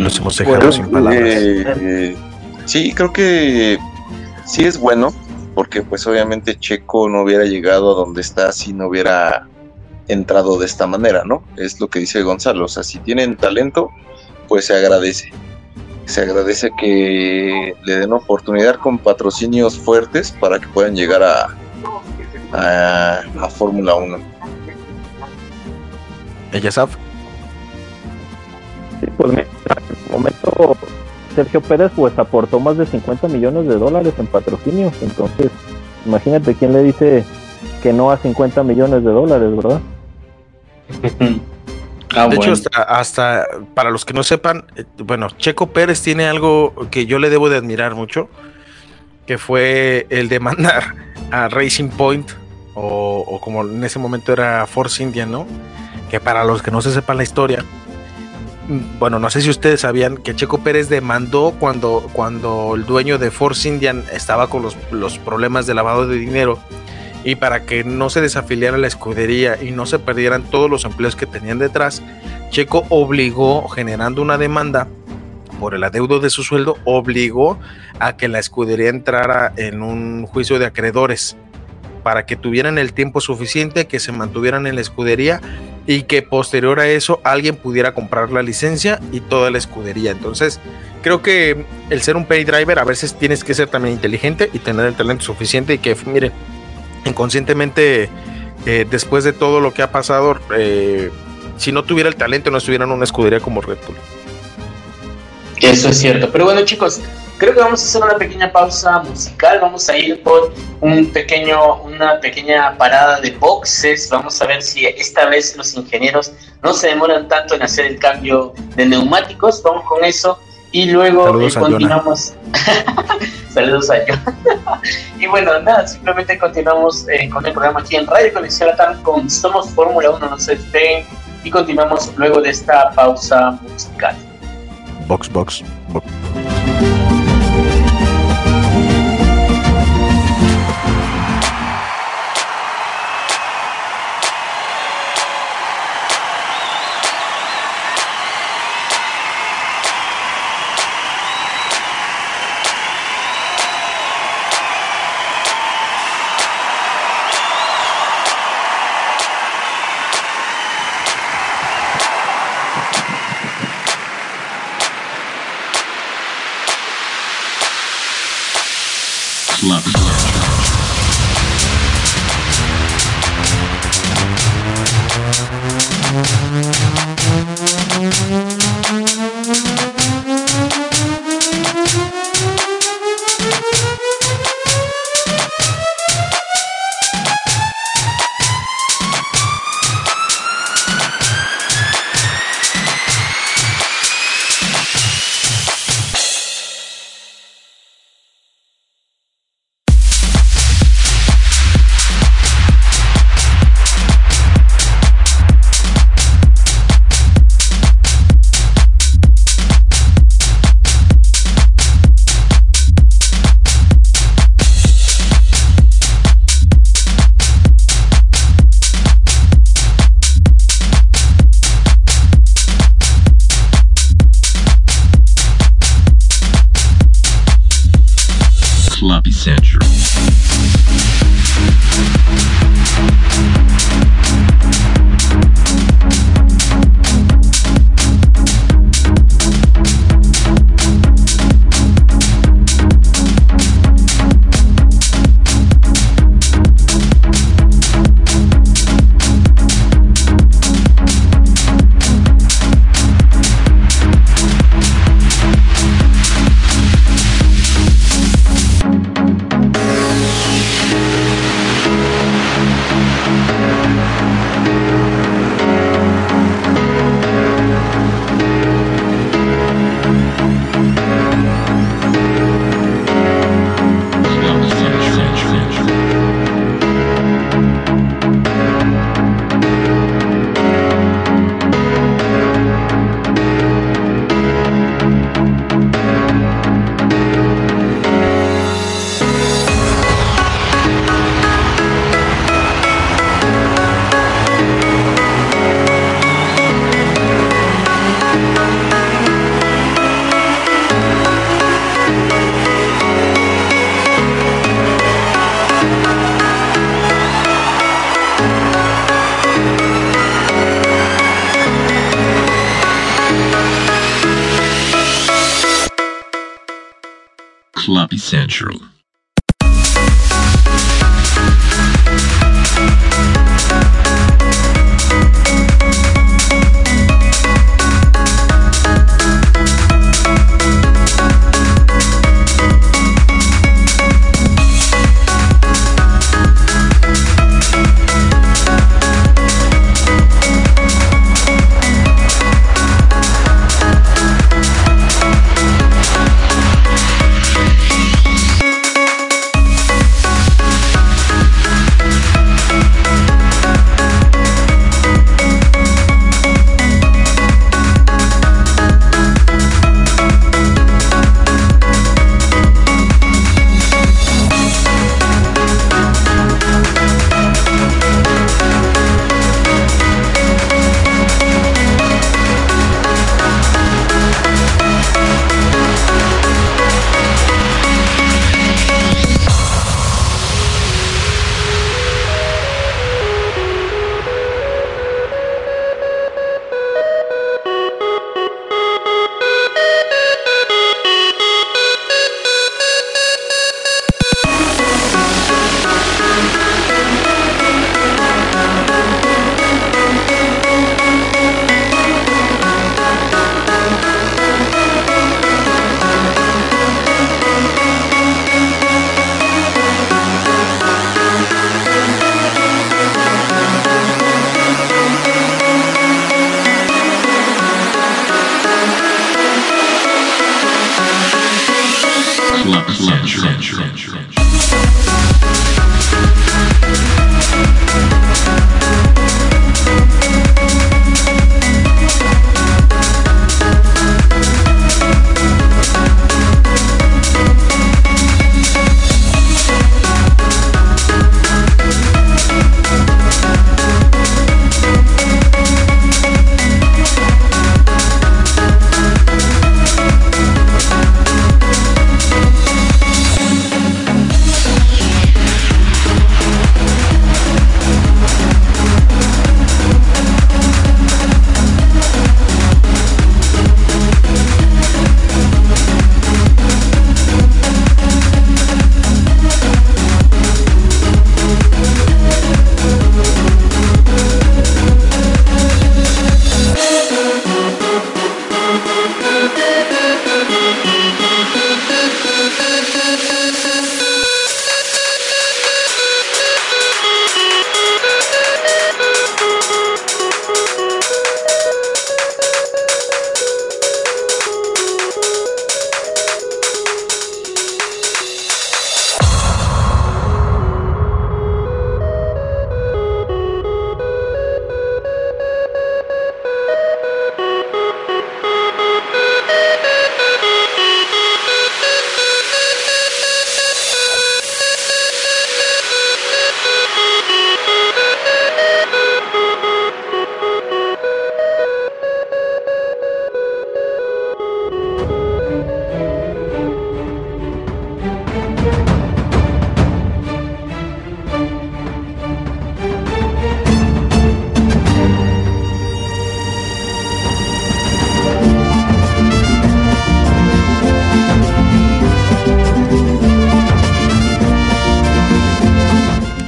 Nos hemos dejado sin palabras. Eh, sí, creo que sí es bueno porque pues obviamente Checo no hubiera llegado a donde está si no hubiera entrado de esta manera, ¿no? Es lo que dice Gonzalo, o sea, si tienen talento, pues se agradece. Se agradece que le den oportunidad con patrocinios fuertes para que puedan llegar a, a, Fórmula 1. ¿Ella sabe? Sí, pues el momento Sergio Pérez pues aportó más de 50 millones de dólares en patrocinios, entonces imagínate quién le dice que no a 50 millones de dólares, ¿verdad? <laughs> Ah, de hecho, hasta, para los que no sepan, eh, bueno, Checo Pérez tiene algo que yo le debo de admirar mucho, que fue el de mandar a Racing Point, o, como en ese momento era Force India, ¿no? Que para los que no se sepan la historia, bueno, no sé si ustedes sabían que Checo Pérez demandó cuando, cuando el dueño de Force Indian estaba con los, los problemas de lavado de dinero y para que no se desafiliara la escudería y no se perdieran todos los empleos que tenían detrás, Checo obligó, generando una demanda por el adeudo de su sueldo, obligó a que la escudería entrara en un juicio de acreedores para que tuvieran el tiempo suficiente, que se mantuvieran en la escudería y que posterior a eso alguien pudiera comprar la licencia y toda la escudería. Entonces, creo que el ser un pay driver a veces tienes que ser también inteligente y tener el talento suficiente y que, mire, inconscientemente, eh, después de todo lo que ha pasado, eh, si no tuviera el talento, no estuviera en una escudería como Red Bull. Eso es cierto. Pero bueno, chicos, creo que vamos a hacer una pequeña pausa musical. Vamos a ir por un pequeño, una pequeña parada de boxes. Vamos a ver si esta vez los ingenieros no se demoran tanto en hacer el cambio de neumáticos. Vamos con eso. Y luego eh, continuamos. <laughs> Saludos a yo. <laughs> y bueno, nada, simplemente continuamos eh, con el programa aquí en Radio Conexión Latam con Somos Fórmula 1, no se estén. Y continuamos luego de esta pausa musical. Box, box, box. essential.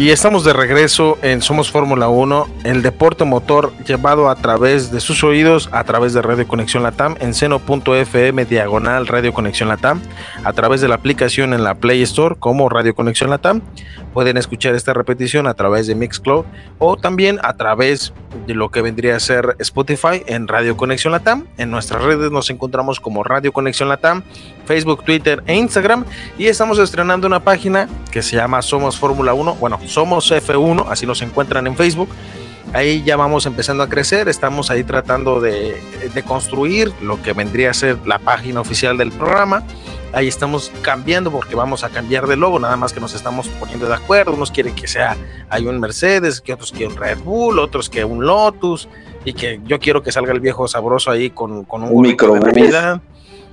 Y estamos de regreso en Somos Fórmula 1, el deporte motor llevado a través de sus oídos, a través de Radio Conexión Latam, en seno.fm diagonal Radio Conexión Latam, a través de la aplicación en la Play Store como Radio Conexión Latam. Pueden escuchar esta repetición a través de Mixcloud o también a través de lo que vendría a ser Spotify en Radio Conexión Latam. En nuestras redes nos encontramos como Radio Conexión Latam, Facebook, Twitter e Instagram. Y estamos estrenando una página que se llama Somos Fórmula 1. Bueno, somos F1, así nos encuentran en Facebook. Ahí ya vamos empezando a crecer, estamos ahí tratando de, de construir lo que vendría a ser la página oficial del programa. Ahí estamos cambiando porque vamos a cambiar de logo, nada más que nos estamos poniendo de acuerdo, unos quieren que sea, hay un Mercedes, que otros quieren un Red Bull, otros que un Lotus, y que yo quiero que salga el viejo sabroso ahí con, con un, un micro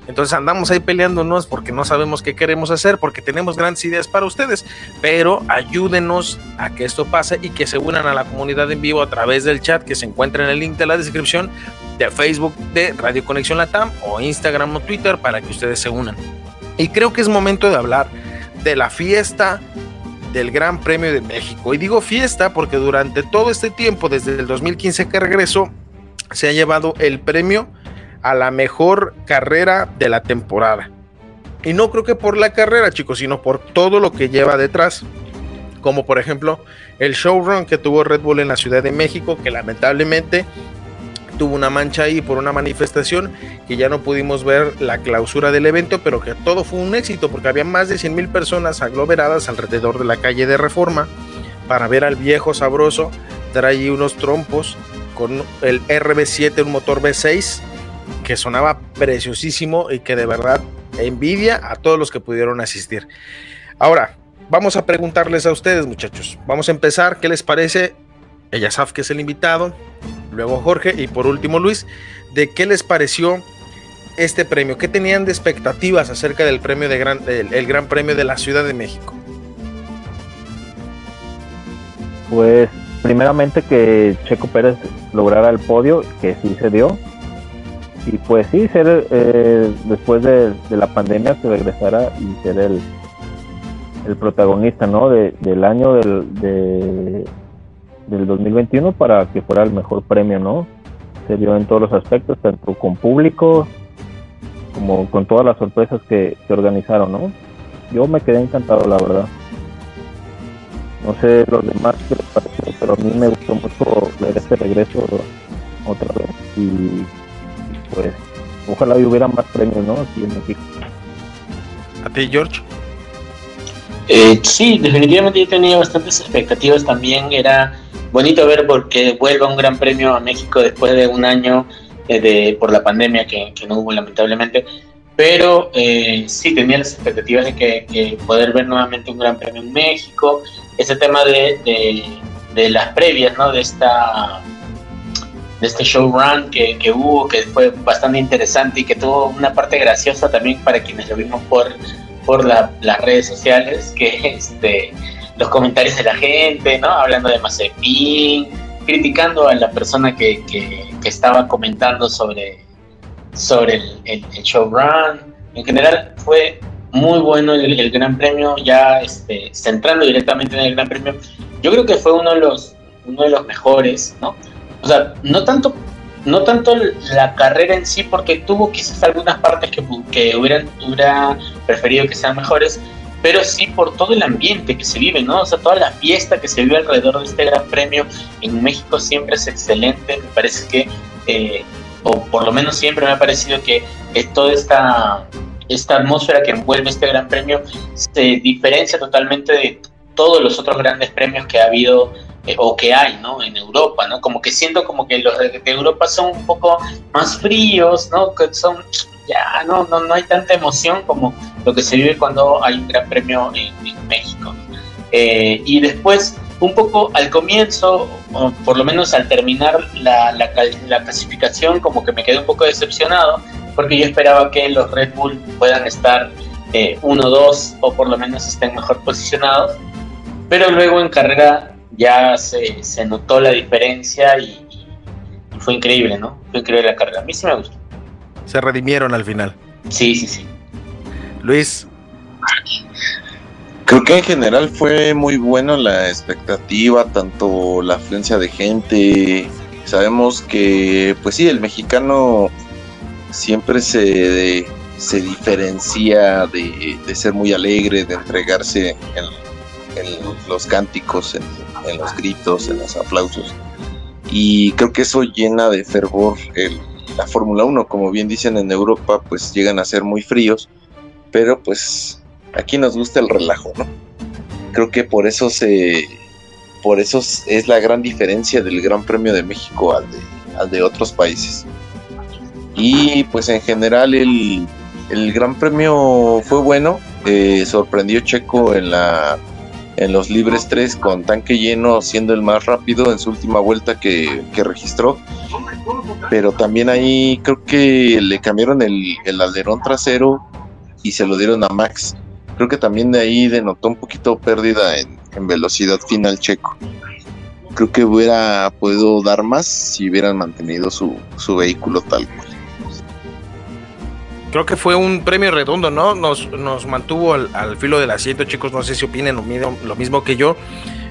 entonces andamos ahí peleándonos porque no sabemos qué queremos hacer, porque tenemos grandes ideas para ustedes, pero ayúdenos a que esto pase y que se unan a la comunidad en vivo a través del chat que se encuentra en el link de la descripción de Facebook de Radio Conexión Latam o Instagram o Twitter para que ustedes se unan. Y creo que es momento de hablar de la fiesta del Gran Premio de México. Y digo fiesta porque durante todo este tiempo, desde el 2015 que regresó, se ha llevado el premio a la mejor carrera de la temporada. Y no creo que por la carrera, chicos, sino por todo lo que lleva detrás. Como por ejemplo el showrun que tuvo Red Bull en la Ciudad de México, que lamentablemente tuvo una mancha ahí por una manifestación que ya no pudimos ver la clausura del evento, pero que todo fue un éxito porque había más de 100 mil personas aglomeradas alrededor de la calle de Reforma para ver al viejo sabroso trae unos trompos con el RB7, un motor V6 que sonaba preciosísimo y que de verdad envidia a todos los que pudieron asistir. Ahora, vamos a preguntarles a ustedes, muchachos. Vamos a empezar. ¿Qué les parece? Ella sabe que es el invitado. Luego Jorge y por último Luis. ¿De qué les pareció este premio? ¿Qué tenían de expectativas acerca del premio de gran, el Gran Premio de la Ciudad de México? Pues primeramente que Checo Pérez lograra el podio, que sí se dio y pues sí, ser eh, después de, la pandemia que regresara y ser el, el protagonista ¿no? del año del, de, del 2021 para que fuera el mejor premio, ¿no? Se dio en todos los aspectos, tanto con público como con todas las sorpresas que, se organizaron, ¿no? Yo me quedé encantado, la verdad. No sé los demás qué les pareció, pero a mí me gustó mucho ver este regreso otra vez y pues ojalá hubiera más premios, ¿no? Aquí en México. ¿A ti, George? Eh, sí, definitivamente yo tenía bastantes expectativas también. Era bonito ver porque vuelva un gran premio a México después de un año eh, de, por la pandemia que, no hubo lamentablemente. Pero eh, sí tenía las expectativas de que, poder ver nuevamente un gran premio en México. Ese tema de, de, de las previas, ¿no? De esta de este showrun que, que hubo, que fue bastante interesante y que tuvo una parte graciosa también para quienes lo vimos por, por las redes sociales, que <laughs> este, los comentarios de la gente, ¿no? Hablando de Mazepin, criticando a la persona que, que, estaba comentando sobre, sobre el, el, showrun. En general fue muy bueno el, Gran Premio, ya este, centrando directamente en el Gran Premio. Yo creo que fue uno de los, uno de los mejores, ¿no? O sea, no tanto, no tanto la carrera en sí, porque tuvo quizás algunas partes que, que hubieran, hubiera preferido que sean mejores, pero sí por todo el ambiente que se vive, ¿no? O sea, toda la fiesta que se vive alrededor de este gran premio en México siempre es excelente, me parece que, eh, o por lo menos siempre me ha parecido que toda esta, esta atmósfera que envuelve este gran premio se diferencia totalmente de todos los otros grandes premios que ha habido eh, o que hay, ¿no? En Europa, ¿no? Como que siento como que los de, Europa son un poco más fríos, ¿no? Que son, ya, no, no, no hay tanta emoción como lo que se vive cuando hay un gran premio en, México. Eh, y después, un poco al comienzo, o por lo menos al terminar la, la, clasificación, como que me quedé un poco decepcionado, porque yo esperaba que los Red Bull puedan estar eh, uno, dos, o por lo menos estén mejor posicionados. Pero luego en carrera ya se, se notó la diferencia y, fue increíble, ¿no? Fue increíble la carrera. A mí sí me gustó. Se redimieron al final. Sí, sí, sí. Luis. Creo que en general fue muy bueno la expectativa, tanto la afluencia de gente. Sabemos que, pues sí, el mexicano siempre se, se diferencia de, ser muy alegre, de entregarse en, los cánticos, en, los gritos, en los aplausos. Y creo que eso llena de fervor la Fórmula 1. Como bien dicen en Europa, pues llegan a ser muy fríos, pero pues aquí nos gusta el relajo, ¿no? Creo que por eso se por eso es la gran diferencia del Gran Premio de México al de, al de otros países. Y pues en general el, Gran Premio fue bueno, eh, sorprendió Checo en la en los libres 3 con tanque lleno siendo el más rápido en su última vuelta que, registró pero también ahí creo que le cambiaron el, el alderón trasero y se lo dieron a Max creo que también de ahí denotó un poquito pérdida en, velocidad final checo. Creo que hubiera podido dar más si hubieran mantenido su, vehículo tal cual. Creo que fue un premio redondo, ¿no? Nos, nos mantuvo al, filo del asiento, chicos. No sé si opinen lo mismo, que yo,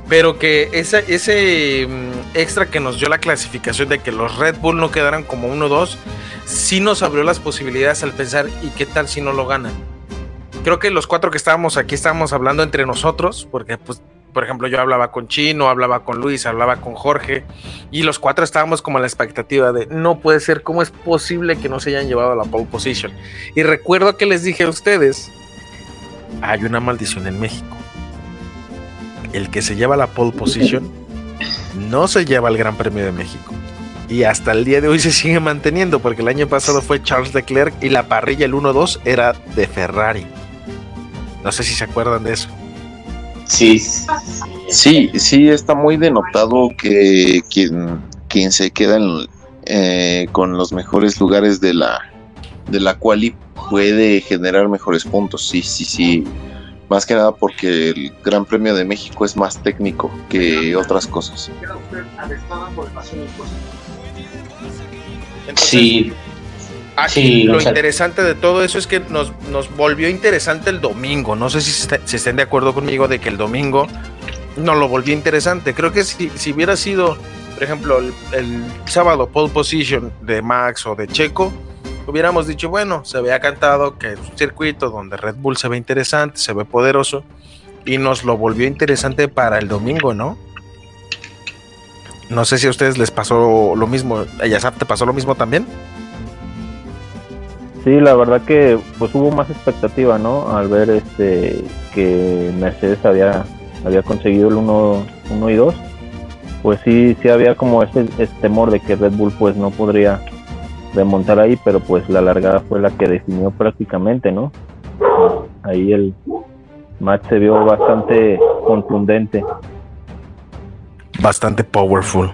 pero que ese, ese mm, extra que nos dio la clasificación de que los Red Bull no quedaran como 1-2, sí nos abrió las posibilidades al pensar, ¿y qué tal si no lo ganan? creo que los cuatro que estábamos aquí estábamos hablando entre nosotros, porque pues, por ejemplo, yo hablaba con Chino, hablaba con Luis, hablaba con Jorge, y los cuatro estábamos como en la expectativa de no puede ser, ¿cómo es posible que no se hayan llevado a la pole position? Y recuerdo que les dije a ustedes, hay una maldición en México. El que se lleva la pole position <laughs> no se lleva el Gran Premio de México. Y hasta el día de hoy se sigue manteniendo, porque el año pasado fue Charles Leclerc y la parrilla el 1-2 era de Ferrari. No sé si se acuerdan de eso. Sí. Sí, sí, está muy denotado que quien, quien se queda eh, con los mejores lugares de la, de la quali puede generar mejores puntos. Sí, sí, sí. Más que nada porque el Gran Premio de México es más técnico que otras cosas. sí, Aquí lo interesante de todo eso es que nos, nos volvió interesante el domingo. No sé si, se estén de acuerdo conmigo de que el domingo no lo volvió interesante. Creo que si, si hubiera sido, por ejemplo, el, sábado pole position de Max o de Checo, hubiéramos dicho, bueno, se había cantado que es un circuito donde Red Bull se ve interesante, se ve poderoso, y nos lo volvió interesante para el domingo, ¿no? No sé si a ustedes les pasó lo mismo. ¿A te pasó lo mismo también? Sí, la verdad que pues hubo más expectativa, ¿no? Al ver este que Mercedes había había conseguido el 1 y 2, pues sí sí había como este, temor de que Red Bull pues no podría remontar ahí, pero pues la largada fue la que definió prácticamente, ¿no? Ahí el match se vio bastante contundente. Bastante powerful.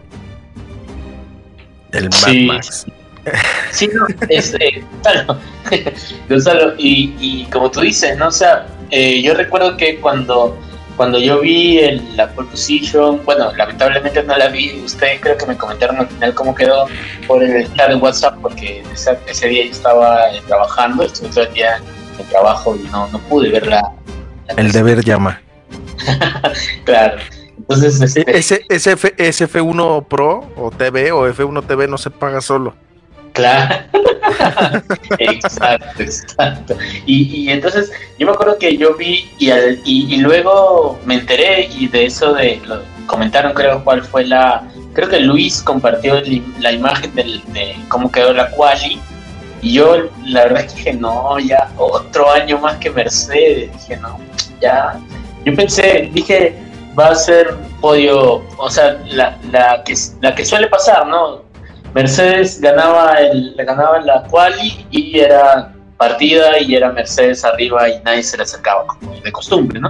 El Max. <laughs> Sí, no, este, <laughs> <laughs> Gonzalo, y, como tú dices, ¿no? O sea, eh, yo recuerdo que cuando, cuando yo vi el, la pole position, bueno, lamentablemente no la vi, ustedes creo que me comentaron al final cómo quedó por el chat de WhatsApp, porque ese, día yo estaba eh, trabajando, estuve todo el día en trabajo y no, no pude ver la... el deber llama. <laughs> claro. Entonces, este... ese, ese, F, ese F1 Pro o TV o F1 TV no se paga solo. Claro. <laughs> exacto, exacto. Y, entonces yo me acuerdo que yo vi y, y, luego me enteré y de eso de lo comentaron creo cuál fue la creo que Luis compartió la imagen de cómo quedó la quali y yo la verdad es que dije no ya otro año más que Mercedes dije no ya yo pensé dije va a ser podio o sea la, la que la que suele pasar no Mercedes ganaba, el, ganaba la quali y era partida y era Mercedes arriba y nadie se le acercaba, como de costumbre, ¿no?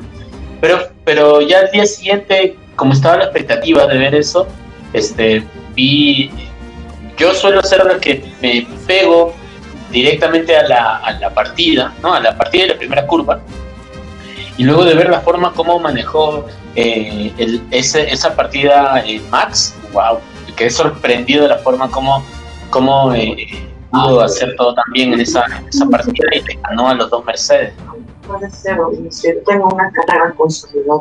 Pero, pero ya al día siguiente, como estaba la expectativa de ver eso, este, vi, yo suelo ser el que me pego directamente a la, a la partida, ¿no? A la partida de la primera curva, y luego de ver la forma como manejó eh, el, ese, esa partida eh, Max, wow, quedé sorprendido de la forma como, eh, pudo hacer todo tan bien en esa, esa partida y le ganó a los dos Mercedes. tengo una carrera.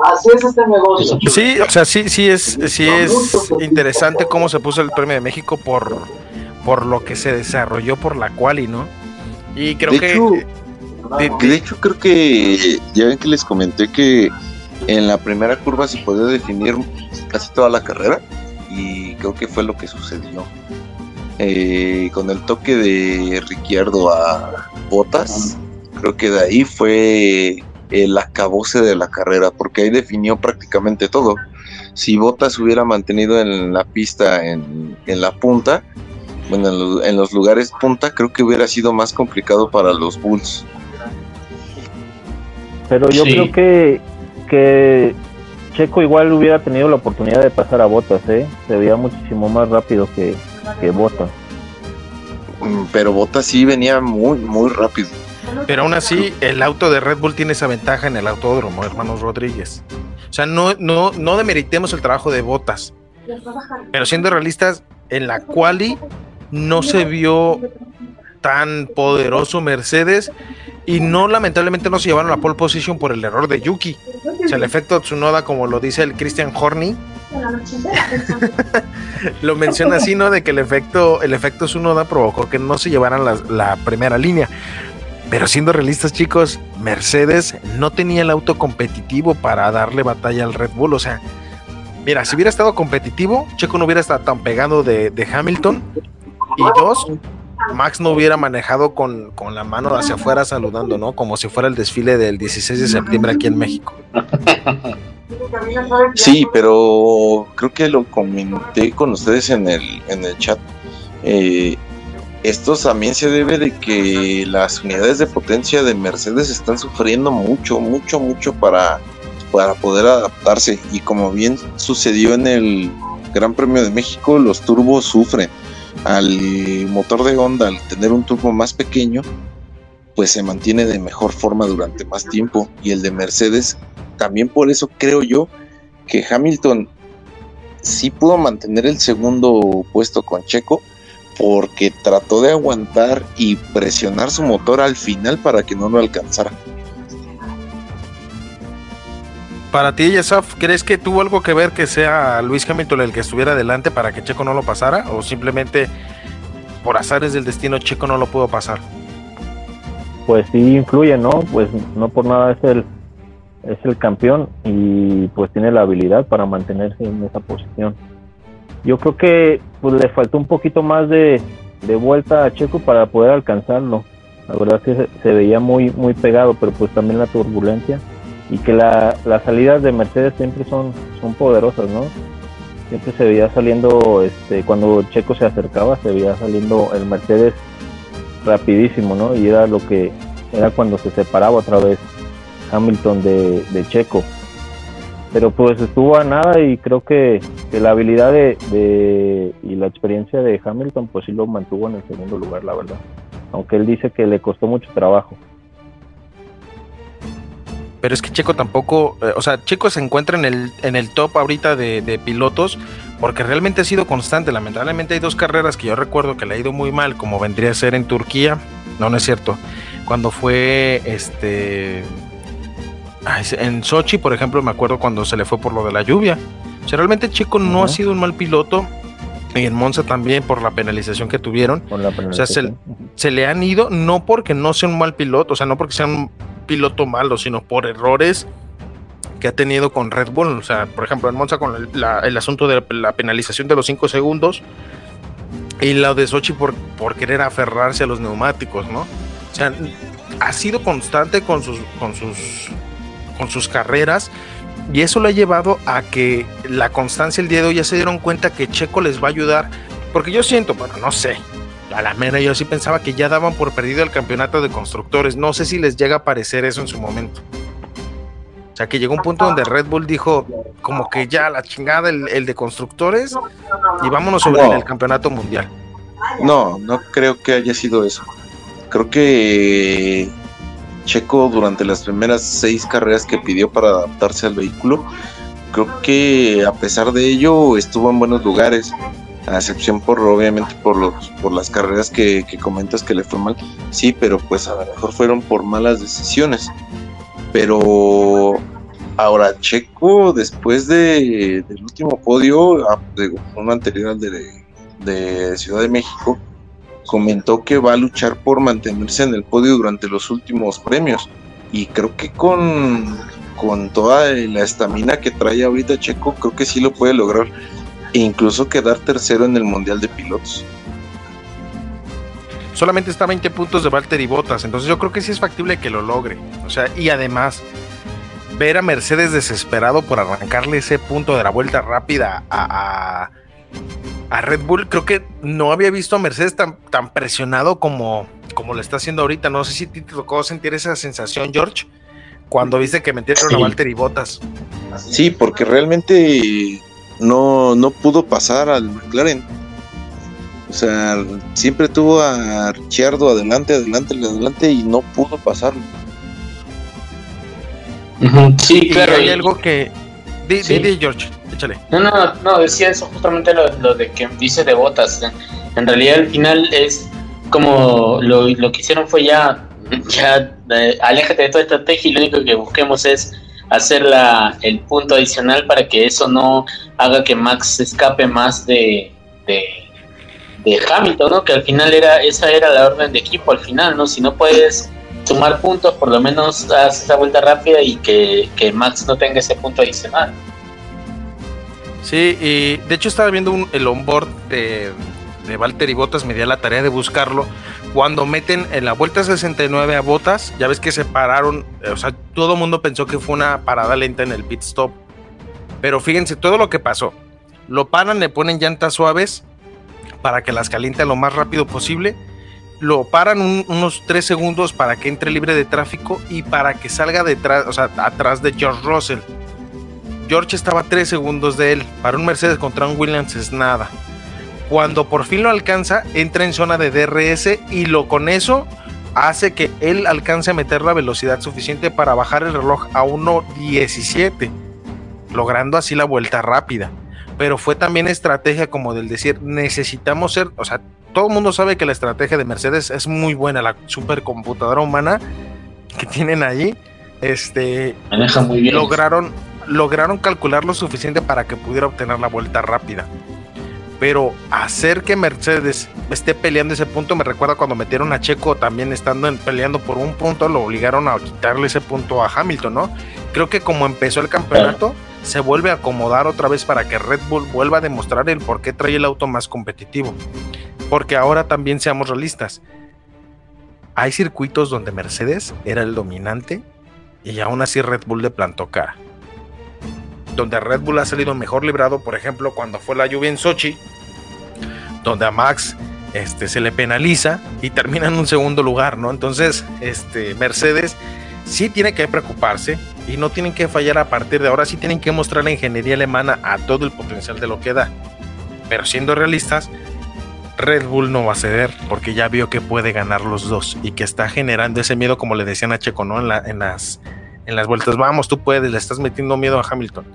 Así es este negocio. Sí, o sea, sí, sí es, sí es interesante cómo se puso el premio de México por, por lo que se desarrolló por la quali, ¿no? Y creo que... de, hecho, creo que ya ven que les comenté que en la primera curva se podía definir casi toda la carrera y creo que fue lo que sucedió. Eh, con el toque de Ricciardo a Botas, creo que de ahí fue el acabose de la carrera, porque ahí definió prácticamente todo. Si Botas hubiera mantenido en la pista en, la punta, bueno, en los, lugares punta, creo que hubiera sido más complicado para los Bulls. Pero yo creo que, que Checo igual hubiera tenido la oportunidad de pasar a Botas, ¿eh? Se veía muchísimo más rápido que, que Botas. Mm, pero Botas sí venía muy, muy rápido. Pero aún así, el auto de Red Bull tiene esa ventaja en el autódromo, hermanos Rodríguez. O sea, no, no, no demeritemos el trabajo de Botas. Pero siendo realistas, en la quali no se vio tan poderoso Mercedes y no lamentablemente no se llevaron la pole position por el error de Yuki. O <laughs> sea, el efecto Tsunoda, como lo dice el Christian Horny, <laughs> lo menciona así, ¿no? De que el efecto, el efecto Tsunoda provocó que no se llevaran la, la primera línea. Pero siendo realistas, chicos, Mercedes no tenía el auto competitivo para darle batalla al Red Bull. O sea, mira, si hubiera estado competitivo, Checo no hubiera estado tan pegado de, de Hamilton. Y dos, Max no hubiera manejado con, la mano hacia afuera saludando, ¿no? Como si fuera el desfile del 16 de septiembre aquí en México. Sí, pero creo que lo comenté con ustedes en el, en el chat. Eh, esto también se debe de que las unidades de potencia de Mercedes están sufriendo mucho, mucho, mucho para, para poder adaptarse. Y como bien sucedió en el Gran Premio de México, los turbos sufren al motor de Honda, al tener un turbo más pequeño, pues se mantiene de mejor forma durante más tiempo. Y el de Mercedes, también por eso creo yo que Hamilton sí pudo mantener el segundo puesto con Checo, porque trató de aguantar y presionar su motor al final para que no lo alcanzara. Para ti, Yesaf, ¿crees que tuvo algo que ver que sea Luis Hamilton el que estuviera adelante para que Checo no lo pasara? ¿O simplemente por azares del destino Checo no lo pudo pasar? Pues sí influye, ¿no? Pues no por nada es el, es el campeón y pues tiene la habilidad para mantenerse en esa posición. Yo creo que pues, le faltó un poquito más de, vuelta a Checo para poder alcanzarlo. La verdad es que se, veía muy, muy pegado, pero pues también la turbulencia y que la, las salidas de Mercedes siempre son, son poderosas, ¿no? Siempre se veía saliendo, este, cuando Checo se acercaba, se veía saliendo el Mercedes rapidísimo, ¿no? Y era lo que era cuando se separaba otra vez Hamilton de, de Checo. Pero pues estuvo a nada y creo que, la habilidad de, de, y la experiencia de Hamilton pues sí lo mantuvo en el segundo lugar, la verdad. Aunque él dice que le costó mucho trabajo pero es que Checo tampoco, eh, o sea, Checo se encuentra en el, en el top ahorita de, pilotos porque realmente ha sido constante. Lamentablemente hay dos carreras que yo recuerdo que le ha ido muy mal, como vendría a ser en Turquía. No, no es cierto. Cuando fue este. En Sochi, por ejemplo, me acuerdo cuando se le fue por lo de la lluvia. O sea, realmente Checo no ha sido un mal piloto. Y en Monza también por la penalización que tuvieron. o sea, se, se, le han ido no porque no sea un mal piloto, o sea, no porque sean piloto malo, sino por errores que ha tenido con Red Bull. O sea, por ejemplo, en Monza con el, asunto de la penalización de los 5 segundos y la de Sochi por, por querer aferrarse a los neumáticos, ¿no? O sea, ha sido constante con sus, con sus, con sus carreras y eso lo ha llevado a que la constancia el día de hoy ya se dieron cuenta que Checo les va a ayudar. Porque yo siento, bueno, no sé, a la mera yo sí pensaba que ya daban por perdido el campeonato de constructores. No sé si les llega a parecer eso en su momento. O sea, que llegó un punto donde Red Bull dijo como que ya la chingada el, de constructores y vámonos sobre el campeonato mundial. No, no creo que haya sido eso. Creo que Checo durante las primeras seis carreras que pidió para adaptarse al vehículo, creo que a pesar de ello estuvo en buenos lugares a excepción por obviamente por los por las carreras que, comentas que le fue mal sí pero pues a lo mejor fueron por malas decisiones Pero ahora Checo, después de, del último podio, ah, uno anterior al de, de Ciudad de México, comentó que va a luchar por mantenerse en el podio durante los últimos premios. Y creo que con, con toda la estamina que trae ahorita Checo, creo que sí lo puede lograr. E incluso quedar tercero en el Mundial de Pilotos. Solamente está a 20 puntos de Valtteri Bottas, entonces yo creo que sí es factible que lo logre. O sea, y además, ver a Mercedes desesperado por arrancarle ese punto de la vuelta rápida a, a, Red Bull, creo que no había visto a Mercedes tan, tan presionado como, como lo está haciendo ahorita. No sé si te tocó sentir esa sensación, George, cuando viste que metieron a Valtteri Bottas. Sí, porque realmente no, no pudo pasar al McLaren. O sea, siempre tuvo a Ricciardo adelante, adelante, adelante y no pudo pasarlo. Sí, claro. hay algo que. Di, George, échale. No, no, no, decía eso justamente lo, de que dice de botas. En realidad, al final es como lo, lo que hicieron fue ya, ya eh, aléjate de toda estrategia y lo único que busquemos es hacer la, el punto adicional para que eso no haga que Max escape más de, de, de Hamilton, ¿no? Que al final era esa era la orden de equipo al final, ¿no? Si no puedes sumar puntos, por lo menos haz esa vuelta rápida y que, Max no tenga ese punto adicional. Sí, y de hecho estaba viendo un, el onboard de, de Valtteri Bottas, me dio la tarea de buscarlo. Cuando meten en la vuelta 69 a Botas, ya ves que se pararon, eh, o sea, todo el mundo pensó que fue una parada lenta en el pit stop. Pero fíjense todo lo que pasó. Lo paran, le ponen llantas suaves para que las caliente lo más rápido posible lo paran unos 3 segundos para que entre libre de tráfico y para que salga detrás, o sea, atrás de George Russell. George estaba 3 segundos de él. Para un Mercedes contra un Williams es nada. Cuando por fin lo alcanza, entra en zona de DRS y lo con eso hace que él alcance a meter la velocidad suficiente para bajar el reloj a 1.17, logrando así la vuelta rápida. Pero fue también estrategia como del decir, necesitamos ser, o sea, todo el mundo sabe que la estrategia de Mercedes es muy buena, la supercomputadora humana que tienen ahí, este, maneja muy bien. Lograron, lograron calcular lo suficiente para que pudiera obtener la vuelta rápida. Pero hacer que Mercedes esté peleando ese punto me recuerda cuando metieron a Checo también estando peleando por un punto, lo obligaron a quitarle ese punto a Hamilton, ¿no? Creo que como empezó el campeonato, se vuelve a acomodar otra vez para que Red Bull vuelva a demostrar el por qué trae el auto más competitivo. Porque ahora también seamos realistas. Hay circuitos donde Mercedes era el dominante y aún así Red Bull le plantó cara. Donde Red Bull ha salido mejor librado, por ejemplo, cuando fue la lluvia en Sochi, donde a Max este, se le penaliza y termina en un segundo lugar, ¿no? Entonces, este, Mercedes sí tiene que preocuparse y no tienen que fallar a partir de ahora, sí tienen que mostrar la ingeniería alemana a todo el potencial de lo que da. Pero siendo realistas, Red Bull no va a ceder porque ya vio que puede ganar los dos y que está generando ese miedo, como le decían a Checo, ¿no? En, las, en las vueltas, vamos, tú puedes, le estás metiendo miedo a Hamilton.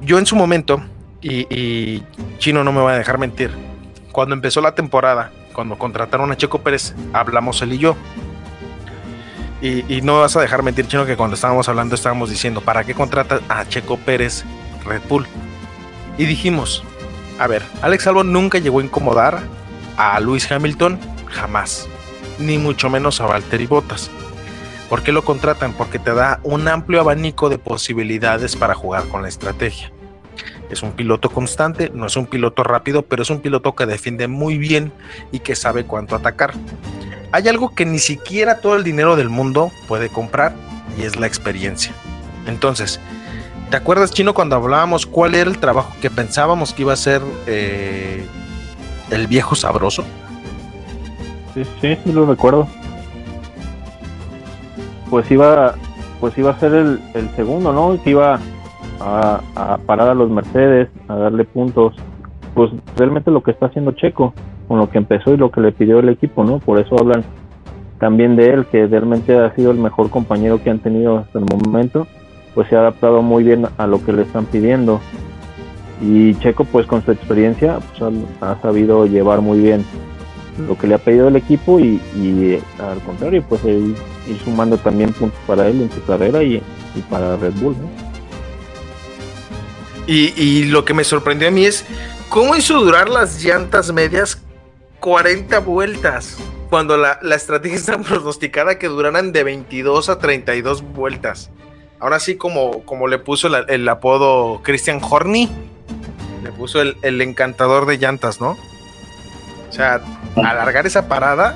Yo en su momento, y, Chino no me va a dejar mentir, cuando empezó la temporada, cuando contrataron a Checo Pérez, hablamos él y yo. Y, y, no vas a dejar mentir, Chino, que cuando estábamos hablando estábamos diciendo, ¿para qué contrata a Checo Pérez Red Bull? Y dijimos, a ver, Alex Albon nunca llegó a incomodar a Lewis Hamilton, jamás. Ni mucho menos a Valtteri Bottas. ¿Por qué lo contratan? Porque te da un amplio abanico de posibilidades para jugar con la estrategia. Es un piloto constante, no es un piloto rápido, pero es un piloto que defiende muy bien y que sabe cuánto atacar. Hay algo que ni siquiera todo el dinero del mundo puede comprar y es la experiencia. Entonces, ¿Te acuerdas, Chino, cuando hablábamos cuál era el trabajo que pensábamos que iba a ser eh, el viejo sabroso? Sí, sí, sí lo recuerdo. Pues iba, pues iba a ser el, segundo, ¿no? Que iba a, a, parar a los Mercedes, a darle puntos. Pues realmente lo que está haciendo Checo, con lo que empezó y lo que le pidió el equipo, ¿no? Por eso hablan también de él, que realmente ha sido el mejor compañero que han tenido hasta el momento pues se ha adaptado muy bien a lo que le están pidiendo. Y Checo pues con su experiencia pues, ha, sabido llevar muy bien lo que le ha pedido el equipo y, y al contrario, pues ir, sumando también puntos para él en su carrera y, para Red Bull. Y, lo que me sorprendió a mí es cómo hizo durar las llantas medias 40 vueltas cuando la, la estrategia <laughs> está pronosticada que duraran de 22 a 32 vueltas. Ahora sí, como, como le puso el apodo Christian Horny, le puso el, el encantador de llantas, ¿no? O sea, alargar esa parada,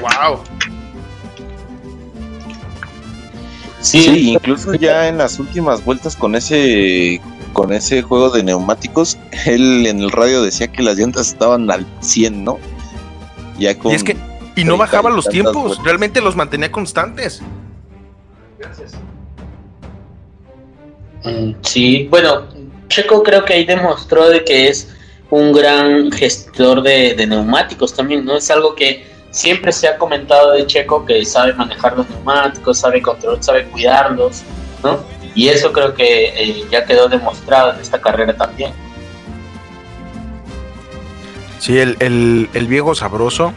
wow. Sí, sí, incluso ya en las últimas vueltas con ese con ese juego de neumáticos, <laughs> él en el radio decía que las llantas estaban al 100, ¿no? Ya con y es que y no bajaba los tiempos, vueltas. realmente los mantenía constantes. Gracias. Mm, sí, bueno, Checo creo que ahí demostró de que es un gran gestor de, neumáticos también, ¿no? Es algo que siempre se ha comentado de Checo, que sabe manejar los neumáticos, sabe controlar, sabe cuidarlos, ¿no? Y eso creo que eh, ya quedó demostrado en esta carrera también. Sí, el, el, viejo sabroso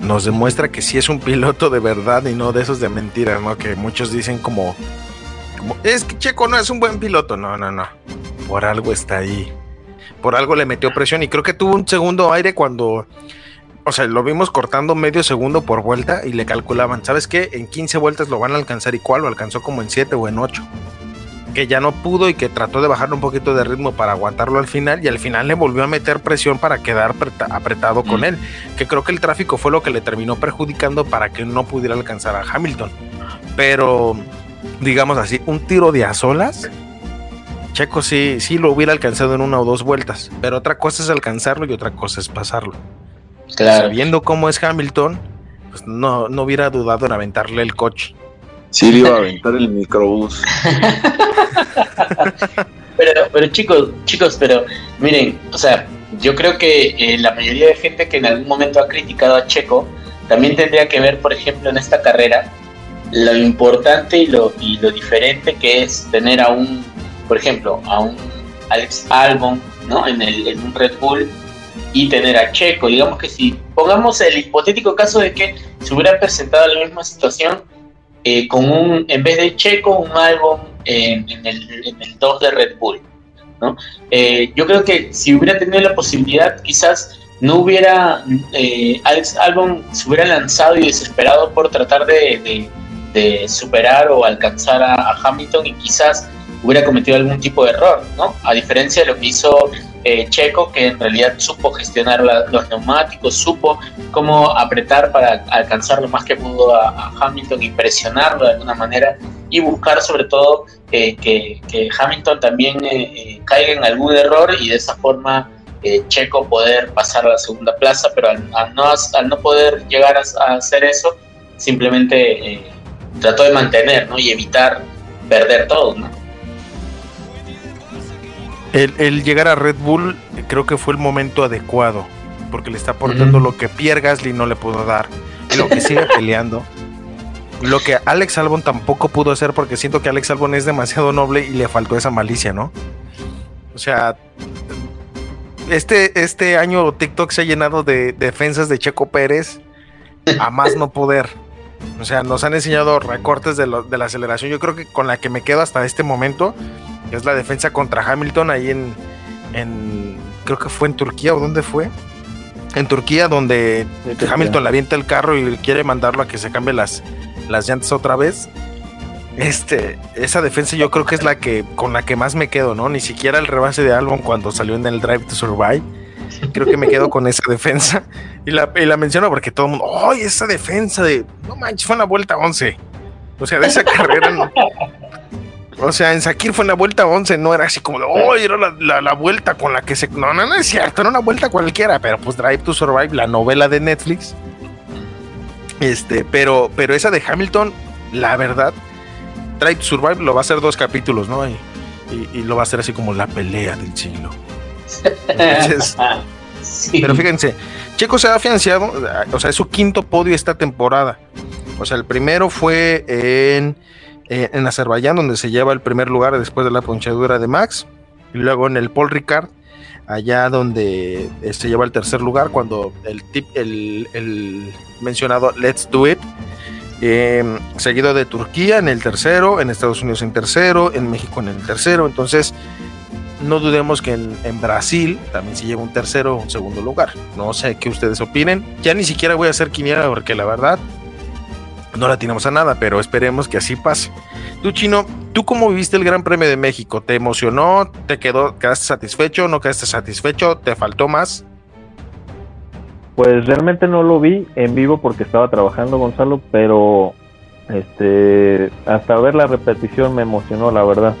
nos demuestra que sí es un piloto de verdad y no de esos de mentiras, ¿no? Que muchos dicen como es que Checo no es un buen piloto. No, no, no. Por algo está ahí por algo le metió presión y creo que tuvo un segundo aire cuando, o sea, lo vimos cortando medio segundo por vuelta y le calculaban, ¿sabes qué? En 15 vueltas lo van a alcanzar y cuál, lo alcanzó como en 7 o en 8. Que ya no pudo y que trató de bajarle un poquito de ritmo para aguantarlo al final y al final le volvió a meter presión para quedar apretado con él. Que creo que el tráfico fue lo que le terminó perjudicando para que no pudiera alcanzar a Hamilton. Pero, digamos así, un tiro de a solas Checo sí, sí lo hubiera alcanzado en una o dos vueltas, pero otra cosa es alcanzarlo y otra cosa es pasarlo. Claro. Sabiendo cómo es Hamilton, pues no, no hubiera dudado en aventarle el coche. Sí, le iba a aventar el microbús. <laughs> pero, pero chicos, chicos, pero miren, o sea, yo creo que eh, la mayoría de gente que en algún momento ha criticado a Checo también tendría que ver, por ejemplo, en esta carrera, lo importante y lo, y lo diferente que es tener a un por ejemplo, a un Alex Albon, ¿no? En, el, en un Red Bull y tener a Checo. Digamos que si pongamos el hipotético caso de que se hubiera presentado la misma situación eh, con un, en vez de Checo, un Albon en, en, el, en el 2 de Red Bull, ¿no? Eh, yo creo que si hubiera tenido la posibilidad, quizás no hubiera, eh, Alex Albon se hubiera lanzado y desesperado por tratar de, de, superar o alcanzar a Hamilton y quizás hubiera cometido algún tipo de error, ¿no? A diferencia de lo que hizo eh, Checo, que en realidad supo gestionar la, los neumáticos, supo cómo apretar para alcanzar lo más que pudo a, Hamilton y presionarlo de alguna manera y buscar sobre todo eh, que, Hamilton también eh, caiga en algún error y de esa forma Checo poder pasar a la segunda plaza, pero al, no, al no poder llegar a, hacer eso, simplemente trató de mantener ¿no? y evitar perder todo, ¿no? El, el, llegar a Red Bull creo que fue el momento adecuado, porque le está aportando lo que Pierre Gasly no le pudo dar, lo que sigue peleando. Lo que Alex Albon tampoco pudo hacer, porque siento que Alex Albon es demasiado noble y le faltó esa malicia, ¿no? O sea, este, este año TikTok se ha llenado de defensas de Checo Pérez a más no poder. O sea, nos han enseñado recortes de, lo, de la aceleración. Yo creo que con la que me quedo hasta este momento que es la defensa contra Hamilton ahí en, en creo que fue en Turquía o dónde fue en Turquía donde Hamilton le avienta el carro y quiere mandarlo a que se cambie las, las llantas otra vez. Este esa defensa yo creo que es la que con la que más me quedo no ni siquiera el rebase de Albon cuando salió en el Drive to Survive. Creo que me quedo con esa defensa. Y la, y la menciono porque todo el mundo ¡ay! esa defensa de no manches fue una vuelta 11 o sea de esa <laughs> carrera no, o sea, en Sakir fue una vuelta 11, no era así como de, oh, era la, la, la, vuelta con la que se. No, no, no es cierto, era una vuelta cualquiera, pero pues Drive to Survive, la novela de Netflix. Este, pero, pero esa de Hamilton, la verdad, Drive to Survive lo va a hacer dos capítulos, ¿no? Y, y, y lo va a hacer así como la pelea del siglo. Entonces, <laughs> sí. Pero fíjense, Checo se ha afianzado, o sea, es su quinto podio esta temporada. O sea, el primero fue en eh, en Azerbaiyán, donde se lleva el primer lugar después de la ponchadura de Max, y luego en el Paul Ricard, allá donde se este, lleva el tercer lugar cuando el, tip, el, mencionado Let's Do It, em, seguido de Turquía en el tercero, en Estados Unidos en tercero, en México en el tercero, entonces no dudemos que en, Brasil también se lleva un tercero o un segundo lugar. No sé qué ustedes opinen. Ya ni siquiera voy a hacer quiniela porque la verdad no la tenemos a nada, pero esperemos que así pase. Tú, Chino, ¿tú cómo viviste el Gran Premio de México? ¿Te emocionó? ¿Te quedó, quedaste satisfecho? ¿No quedaste satisfecho? ¿Te faltó más? Pues realmente no lo vi en vivo porque estaba trabajando, Gonzalo, pero este hasta ver la repetición me emocionó, la verdad.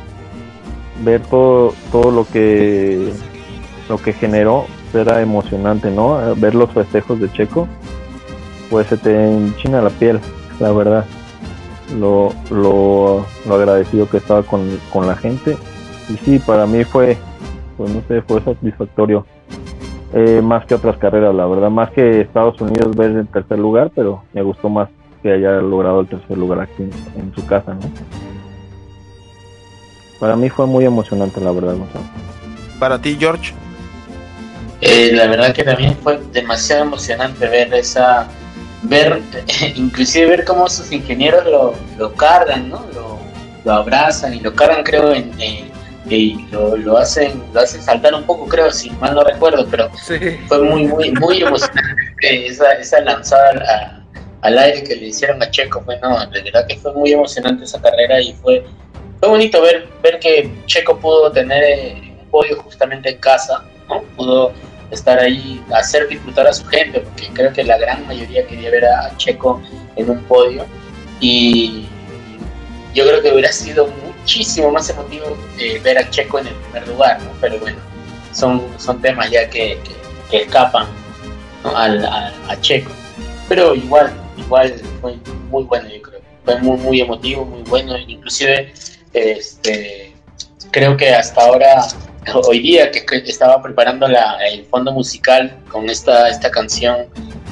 Ver todo, todo lo que lo que generó era emocionante, ¿no? Ver los festejos de Checo, pues se te enchina la piel la verdad. Lo, lo, agradecido que estaba con, la gente. Y sí, para mí fue, pues no sé, fue satisfactorio. Eh, más que otras carreras, la verdad. Más que Estados Unidos ver el tercer lugar, pero me gustó más que haya logrado el tercer lugar aquí en, su casa, ¿no? Para mí fue muy emocionante, la verdad, Para ti, George. Eh, la verdad que también fue demasiado emocionante ver esa ver, <laughs> inclusive ver cómo sus ingenieros lo, lo cargan, ¿no? Lo, lo, abrazan y lo cargan, creo, en, y lo, lo, hacen lo hacen saltar un poco, creo, si mal no recuerdo, pero fue muy, muy, muy emocionante <laughs> esa, esa lanzada al aire que le hicieron a Checo, fue, no, de verdad que fue muy emocionante esa carrera y fue, fue bonito ver, ver que Checo pudo tener eh, un podio justamente en casa, ¿no? Pudo estar ahí, hacer disfrutar a su gente, porque creo que la gran mayoría quería ver a Checo en un podio. Y yo creo que hubiera sido muchísimo más emotivo eh, ver a Checo en el primer lugar, ¿no? pero bueno, son, son temas ya que, que, escapan Al, a, Checo, pero igual, igual fue muy bueno, yo creo, fue muy, muy emotivo, muy bueno, inclusive este, creo que hasta ahora <laughs> hoy día que, estaba preparando la, el fondo musical con esta, esta canción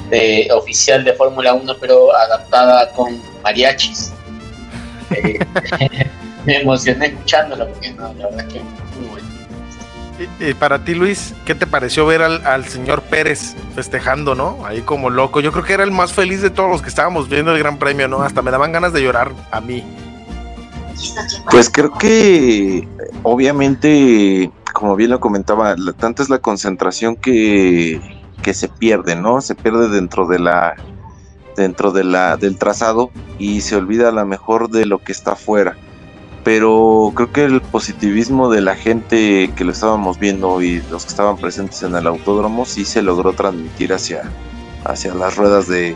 de, oficial de Fórmula 1, pero adaptada con mariachis. Eh, <laughs> <laughs> me emocioné escuchándola porque no, la verdad que muy bueno. Y, para ti, Luis, ¿qué te pareció ver al, al, señor Pérez festejando, no? Ahí como loco. Yo creo que era el más feliz de todos los que estábamos viendo el Gran Premio, ¿no? Hasta me daban ganas de llorar a mí. Pues creo que obviamente como bien lo comentaba, tanta es la concentración que, que se pierde, ¿no? Se pierde dentro de la dentro de la del trazado y se olvida a lo mejor de lo que está afuera. Pero creo que el positivismo de la gente que lo estábamos viendo y los que estaban presentes en el autódromo sí se logró transmitir hacia, hacia las ruedas de,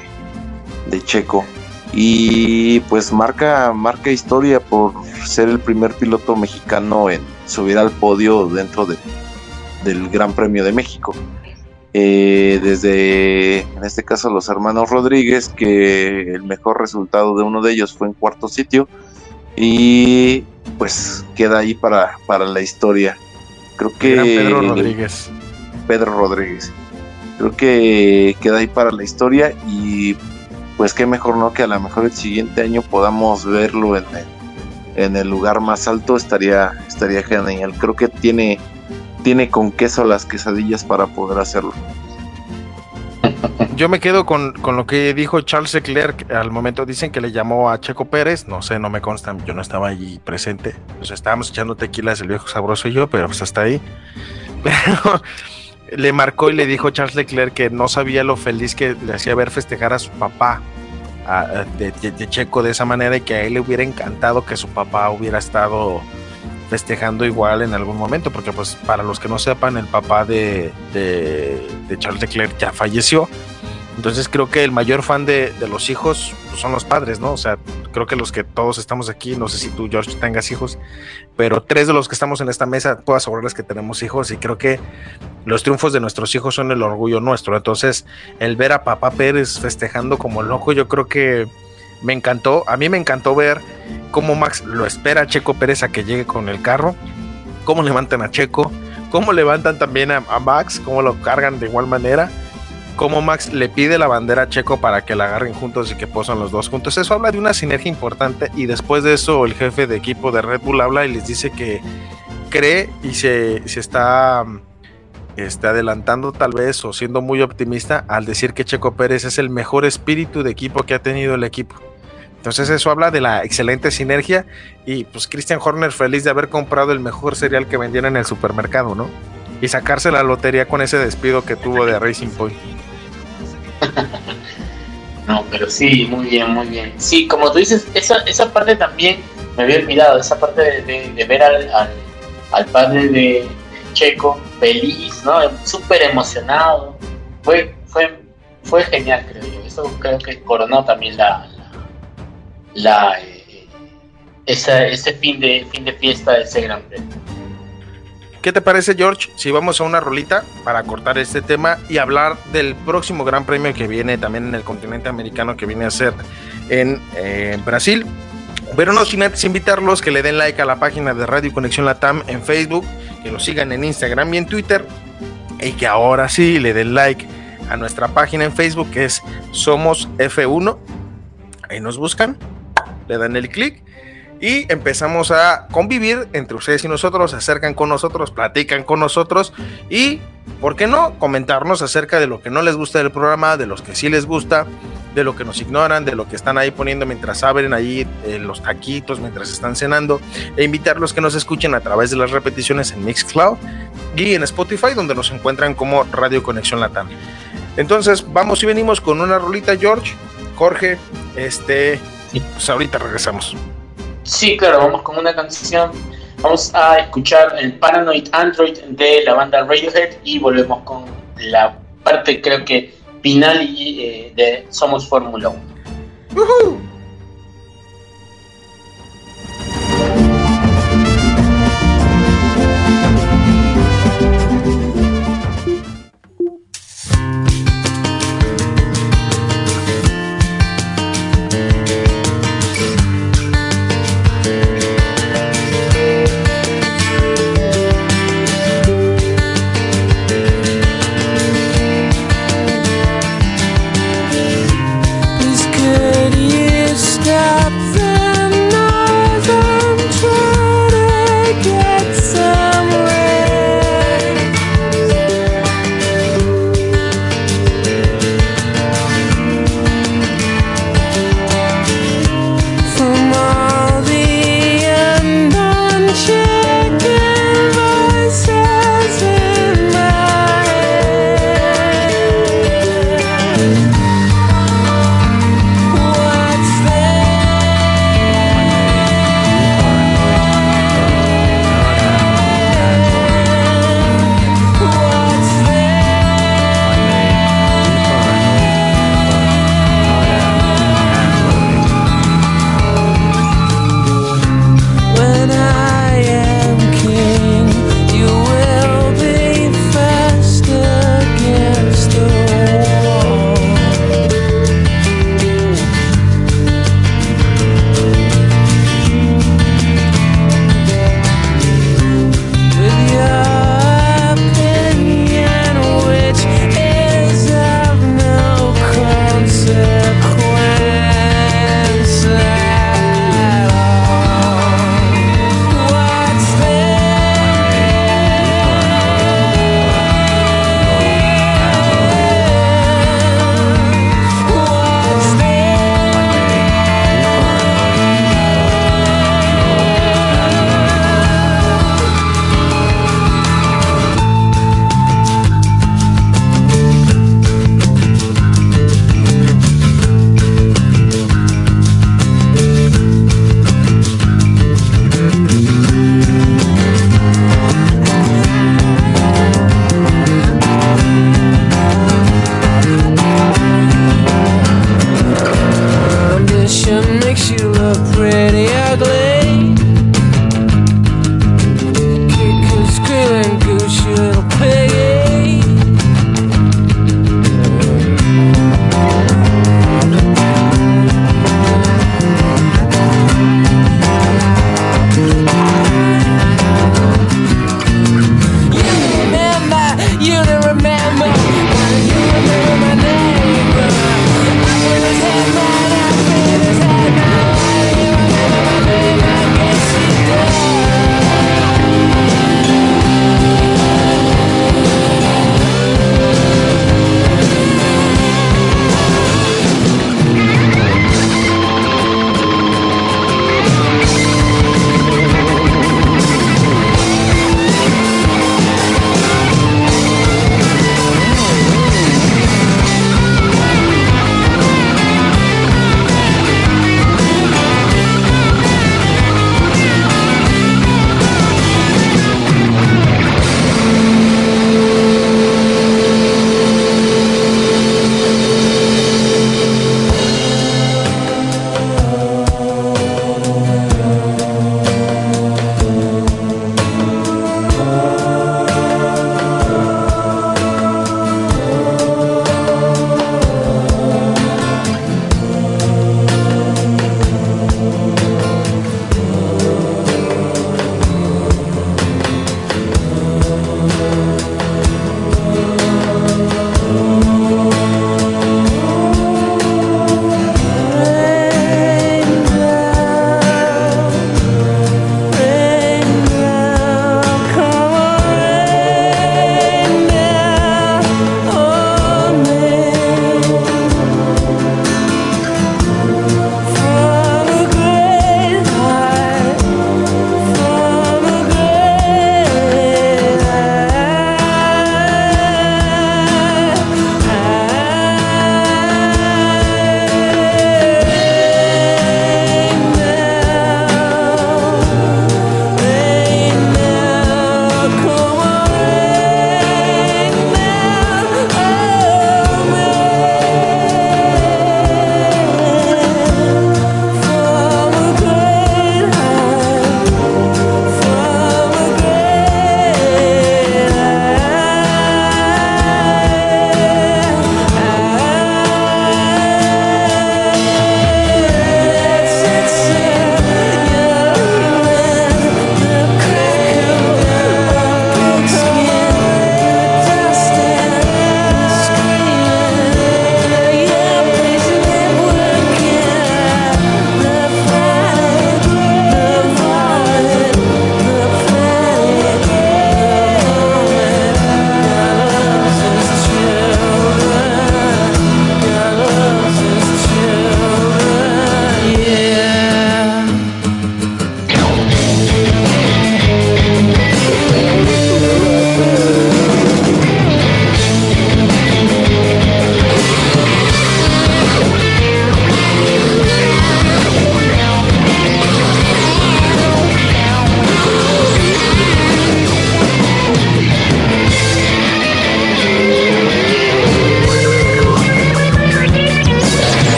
de Checo. Y pues marca, marca historia por ser el primer piloto mexicano en subir al podio dentro de, del Gran Premio de México. Eh, desde, en este caso, los hermanos Rodríguez, que el mejor resultado de uno de ellos fue en cuarto sitio, y pues queda ahí para, para la historia. Creo que... Pedro Rodríguez. Pedro Rodríguez. Creo que queda ahí para la historia y pues qué mejor no que a lo mejor el siguiente año podamos verlo en el lugar más alto estaría, estaría genial. Creo que tiene, tiene con queso las quesadillas para poder hacerlo. Yo me quedo con, lo que dijo Charles Leclerc al momento. Dicen que le llamó a Checo Pérez. No sé, no me consta. Yo no estaba allí presente. Pues estábamos echando tequilas el viejo sabroso y yo, pero pues hasta ahí. <laughs> Pero le marcó y le dijo Charles Leclerc que no sabía lo feliz que le hacía ver festejar a su papá de, Checo de esa manera y que a él le hubiera encantado que su papá hubiera estado festejando igual en algún momento, porque pues para los que no sepan, el papá de, de, de Charles Leclerc ya falleció entonces creo que el mayor fan de, los hijos son los padres, ¿no? O sea, creo que los que todos estamos aquí, no sé si tú, George, tengas hijos, pero tres de los que estamos en esta mesa, puedo asegurarles que tenemos hijos y creo que los triunfos de nuestros hijos son el orgullo nuestro. Entonces, el ver a papá Pérez festejando como loco, yo creo que me encantó. A mí me encantó ver cómo Max lo espera a Checo Pérez a que llegue con el carro, cómo levantan a Checo, cómo levantan también a Max, cómo lo cargan de igual manera cómo Max le pide la bandera a Checo para que la agarren juntos y que posan los dos juntos. Eso habla de una sinergia importante y después de eso el jefe de equipo de Red Bull habla y les dice que cree y se, se está está adelantando tal vez o siendo muy optimista al decir que Checo Pérez es el mejor espíritu de equipo que ha tenido el equipo. Entonces eso habla de la excelente sinergia y pues Christian Horner feliz de haber comprado el mejor cereal que vendían en el supermercado, ¿no? Y sacarse la lotería con ese despido que tuvo de Racing Point. No, pero sí, muy bien, muy bien. Sí, como tú dices, esa, esa parte también me había olvidado, esa parte de, ver al, al, padre de Checo feliz, ¿no? Súper emocionado. Fue, fue, fue genial, creo yo. Eso creo que coronó también la, la, eh, ese fin de, fin de fiesta de ese gran premio. ¿Qué te parece, George, si vamos a una rolita para cortar este tema y hablar del próximo Gran Premio que viene también en el continente americano, que viene a ser en eh, Brasil? Pero no sin antes invitarlos que le den like a la página de Radio Conexión Latam en Facebook, que lo sigan en Instagram y en Twitter, y que ahora sí le den like a nuestra página en Facebook, que es Somos F1. Ahí nos buscan, le dan el clic y empezamos a convivir entre ustedes y nosotros, se acercan con nosotros, platican con nosotros y, ¿por qué no?, comentarnos acerca de lo que no les gusta del programa, de los que sí les gusta, de lo que nos ignoran, de lo que están ahí poniendo mientras abren ahí eh, los taquitos, mientras están cenando, e invitarlos que nos escuchen a través de las repeticiones en Mixcloud y en Spotify, donde nos encuentran como Radio Conexión Latam. Entonces, vamos y venimos con una rolita, George, Jorge, este, y pues ahorita regresamos. Sí, claro, vamos con una canción. Vamos a escuchar el Paranoid Android de la banda Radiohead y volvemos con la parte, creo que final eh, de Somos Fórmula 1. Please could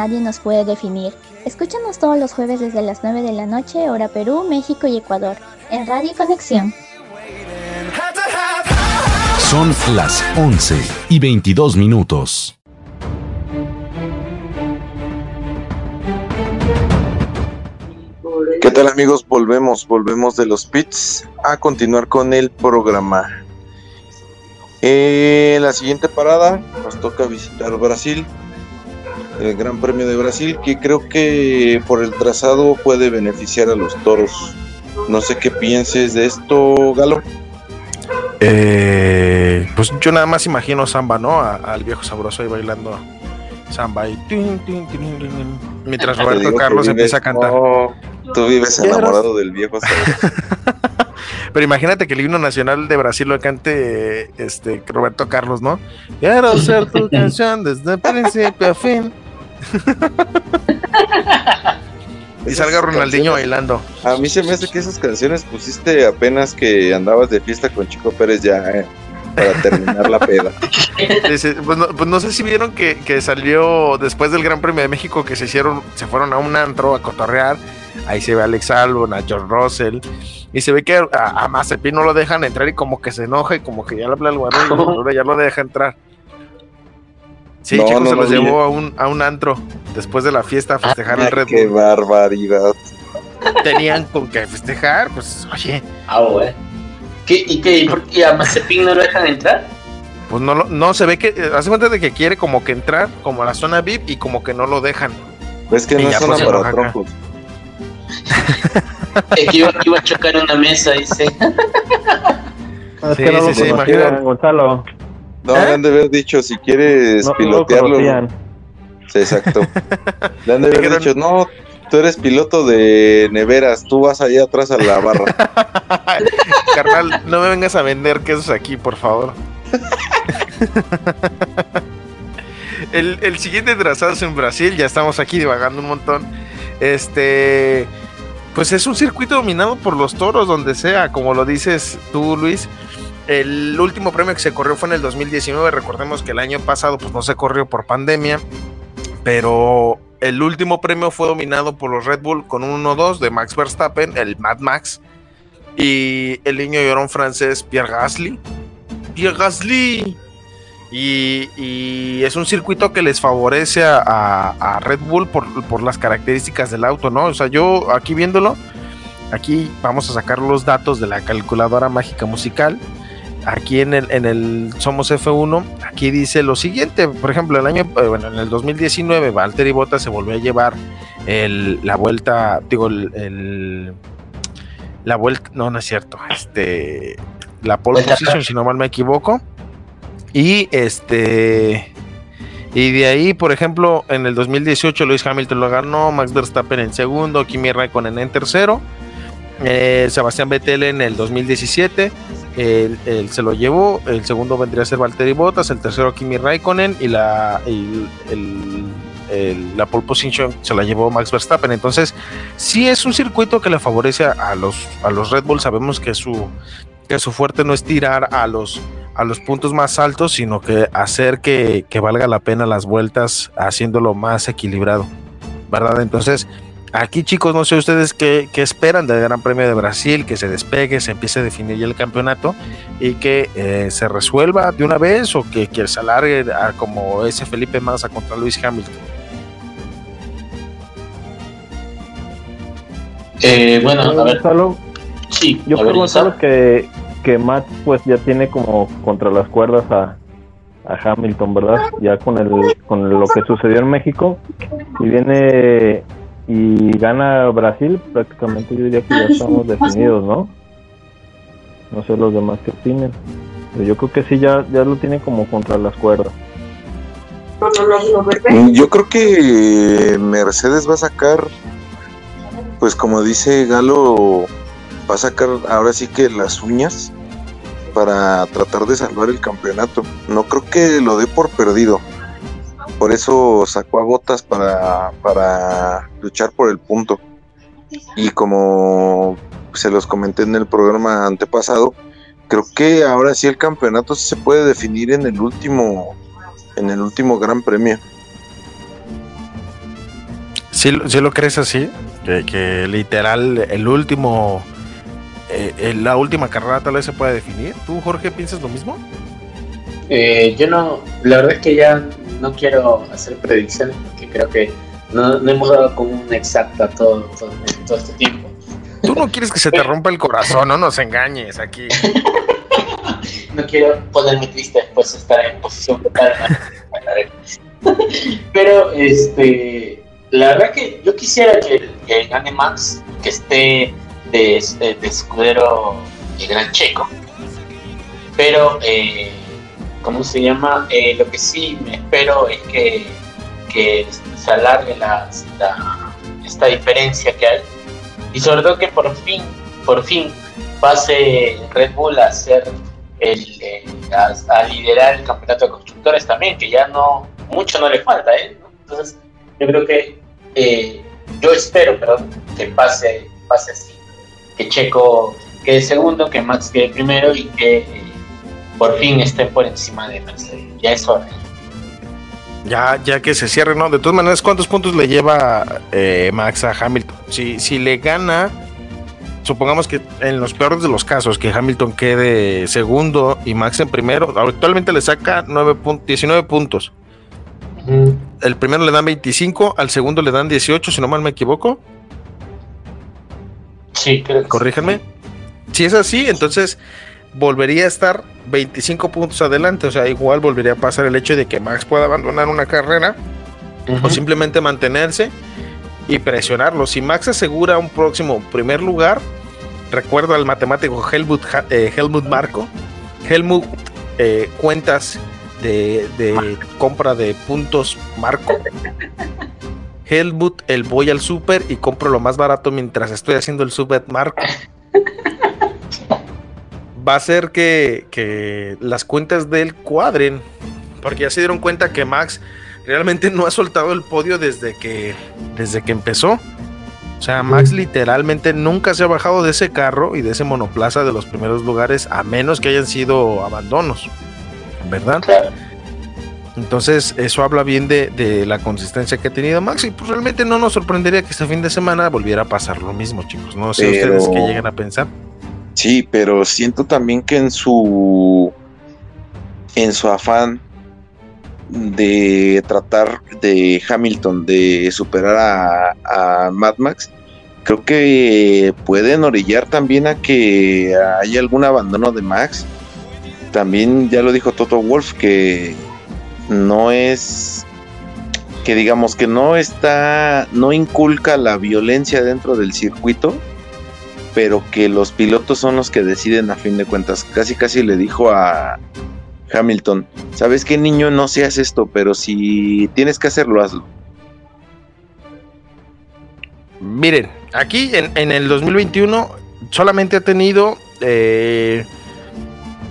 nadie nos puede definir. Escúchanos todos los jueves desde las 9 de la noche, hora Perú, México y Ecuador, en Radio Conexión. Son las 11 y 22 minutos. ¿Qué tal amigos? Volvemos, volvemos de los pits a continuar con el programa. En la siguiente parada nos toca visitar Brasil, el Gran Premio de Brasil, que creo que por el trazado puede beneficiar a los toros. No sé qué pienses de esto, Galo. Eh, pues yo nada más imagino samba, ¿no? al viejo sabroso ahí bailando samba y mientras Roberto Carlos empieza a cantar. tú vives enamorado del viejo sabroso. <laughs> Pero imagínate que el himno nacional de Brasil lo cante este Roberto Carlos, ¿no? Quiero ser tu <laughs> canción desde principio a fin. <laughs> y salga Ronaldinho bailando. A mí se me hace que esas canciones pusiste apenas que andabas de fiesta con Chico Pérez ya, eh, para terminar la peda. <laughs> Pues no, pues no, sé si vieron que, que, salió después del Gran Premio de México que se hicieron, se fueron a un antro a cotorrear. Ahí se ve a Alex Albon, a George Russell. Y se ve que a, a Mazepin no lo dejan entrar y como que se enoja y como que ya le habla al y <laughs> ya lo deja entrar. Sí, chicos, se los llevó a un, a un antro después de la fiesta a festejar el Red Bull. ¡Qué barbaridad! Tenían con qué festejar, pues, oye. Ah, güey. ¿Qué, ¿Y qué? ¿Por qué a Mazepin no lo dejan entrar? Pues no, no se ve que, eh, hace cuenta de que quiere como que entrar como a la zona VIP y como que no lo dejan. Pues que no es zona pues, para troncos. que iba, iba, a chocar una mesa, dice. <laughs> Sí, no sí, sí, Gonzalo. No, ¿Eh? le han de haber dicho, si quieres pilotearlo. sí, exacto. <laughs> le han de haber dicho, no, tú eres piloto de neveras, tú vas allá atrás a la barra. <laughs> Carnal, no me vengas a vender quesos aquí, por favor. <laughs> el, el siguiente trazado es en Brasil, ya estamos aquí divagando un montón. Este, pues es un circuito dominado por los toros, donde sea, como lo dices tú, Luis. El último premio que se corrió fue en el 2019. Recordemos que el año pasado pues no se corrió por pandemia, pero el último premio fue dominado por los Red Bull con un 1-2 de Max Verstappen, el Mad Max, y el niño llorón francés Pierre Gasly. Pierre Gasly. Y, es un circuito que les favorece a, Red Bull por, por, las características del auto, ¿no? O sea, yo aquí viéndolo, aquí vamos a sacar los datos de la calculadora mágica musical aquí en el, en el Somos F1, aquí dice lo siguiente, por ejemplo, el año, eh, bueno, en el 2019, Valtteri Bottas se volvió a llevar el, la vuelta, digo, el, la vuelta, no, no es cierto, este, la pole position, si no mal me equivoco, y este, y de ahí, por ejemplo, en el 2018 Luis Hamilton lo ganó, Max Verstappen en segundo, Kimi Raikkonen en tercero, eh, Sebastián Vettel en el 2017, él, se lo llevó, el segundo vendría a ser Valtteri Bottas, el tercero Kimi Raikkonen y la, la pole position se la llevó Max Verstappen. Entonces, sí es un circuito que le favorece a los, a los Red Bull. Sabemos que su, que su fuerte no es tirar a los, a los puntos más altos, sino que hacer que, que valga la pena las vueltas haciéndolo más equilibrado. ¿Verdad? Entonces, Aquí chicos, no sé ustedes qué, esperan del Gran Premio de Brasil, que se despegue, se empiece a definir ya el campeonato y que eh, se resuelva de una vez o que, que se alargue a como ese Felipe Massa contra Luis Hamilton. Eh, bueno, a ver. sí, yo creo que, que Matt pues ya tiene como contra las cuerdas a, a Hamilton, ¿verdad? Ya con el con lo que sucedió en México y viene y gana Brasil, prácticamente yo diría que ya estamos definidos, ¿no? No sé los demás que opinen. Pero yo creo que sí, ya, ya lo tiene como contra las cuerdas. Yo creo que Mercedes va a sacar, pues como dice Galo, va a sacar ahora sí que las uñas para tratar de salvar el campeonato. No creo que lo dé por perdido por eso sacó a Botas para, para luchar por el punto. Y como se los comenté en el programa antepasado, creo que ahora sí el campeonato se puede definir en el último en el último gran premio. ¿Sí, lo crees así? Que, literal el último, eh, la última carrera tal vez se pueda definir. ¿Tú, Jorge, piensas lo mismo? Eh, yo no, la verdad es que ya no quiero hacer predicciones porque creo que no, hemos dado como una exacta todo, todo, todo este tiempo. Tú no quieres que se te rompa el corazón, no nos engañes aquí. <laughs> no quiero ponerme triste después de estar en posición de <laughs> Pero, este, la verdad que yo quisiera que, gane Max, que esté de, de, escudero el gran checo. Pero, eh, ¿cómo se llama? Eh, lo que sí me espero es que, que se alargue la, esta diferencia que hay. Y sobre todo que por fin, por fin, pase Red Bull a ser el, eh, a, liderar el campeonato de constructores también, que ya no, mucho no le falta, ¿eh? Entonces, yo creo que, eh, yo espero, perdón, que pase, pase así, que Checo quede segundo, que Max quede primero y que por fin esté por encima de Mercedes. Ya es hora. Ya, ya que se cierre, ¿no? De todas maneras, ¿cuántos puntos le lleva Max a Hamilton? Si, si le gana supongamos que en los peores de los casos, que Hamilton quede segundo y Max en primero, actualmente le saca 9 19 puntos. El primero le dan 25, al segundo le dan 18, si no mal me equivoco. Sí, creo. Corríjanme. Si es así, entonces volvería a estar 25 puntos adelante. O sea, igual volvería a pasar el hecho de que Max pueda abandonar una carrera o simplemente mantenerse y presionarlo. Si Max asegura un próximo primer lugar, recuerdo al matemático Helmut, eh, Helmut Marco. Helmut eh, cuentas de, compra de puntos Marco. Helmut, el voy al super y compro lo más barato mientras estoy haciendo el super Marco. <laughs> Va a ser que, que las cuentas del cuadren, porque ya se dieron cuenta que Max realmente no ha soltado el podio desde que, desde que empezó. O sea, Max literalmente nunca se ha bajado de ese carro y de ese monoplaza de los primeros lugares, a menos que hayan sido abandonos, ¿verdad? Entonces, eso habla bien de, la consistencia que ha tenido Max y pues realmente no nos sorprendería que este fin de semana volviera a pasar lo mismo, chicos. No sé ustedes qué llegan a pensar. Sí, pero siento también que en su en su afán de tratar de Hamilton de superar a, Mad Max, creo que pueden orillar también a que haya algún abandono de Max. También ya lo dijo Toto Wolf que no es que digamos que no está no inculca la violencia dentro del circuito, pero que los pilotos son los que deciden a fin de cuentas. Casi casi le dijo a Hamilton, ¿sabes qué niño? No seas esto, pero si tienes que hacerlo, hazlo. Miren, aquí en, el 2021 solamente ha tenido eh,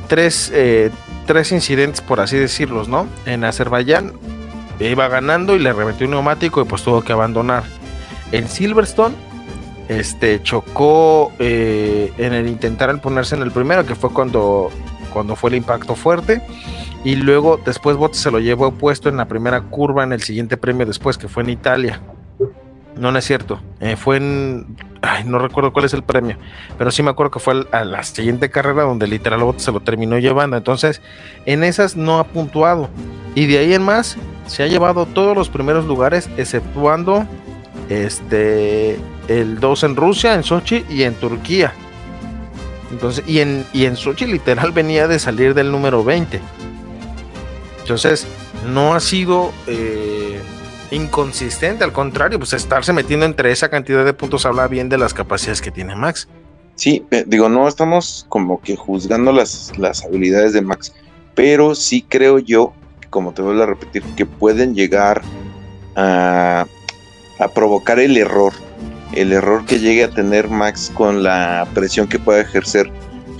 tres, eh, tres incidentes, por así decirlos, ¿no? En Azerbaiyán iba ganando y le reventó un neumático y pues tuvo que abandonar. En Silverstone este, chocó eh, en el intentar ponerse en el primero, que fue cuando cuando fue el impacto fuerte. Y luego después Bottas se lo llevó puesto en la primera curva en el siguiente premio después, que fue en Italia. No, no es cierto. Eh, fue en. No recuerdo cuál es el premio. Pero sí me acuerdo que fue a la siguiente carrera donde literal Bottas se lo terminó llevando. Entonces, en esas no ha puntuado. Y de ahí en más, se ha llevado todos los primeros lugares, exceptuando este el 2 en Rusia, en Sochi y en Turquía. Entonces, y en, y en Sochi literal venía de salir del número 20. Entonces, no ha sido eh, inconsistente, al contrario, pues estarse metiendo entre esa cantidad de puntos habla bien de las capacidades que tiene Max. Sí, digo, no estamos como que juzgando las, las habilidades de Max, pero sí creo yo, como te vuelvo a repetir, que pueden llegar a, a provocar el error el error que llegue a tener Max con la presión que pueda ejercer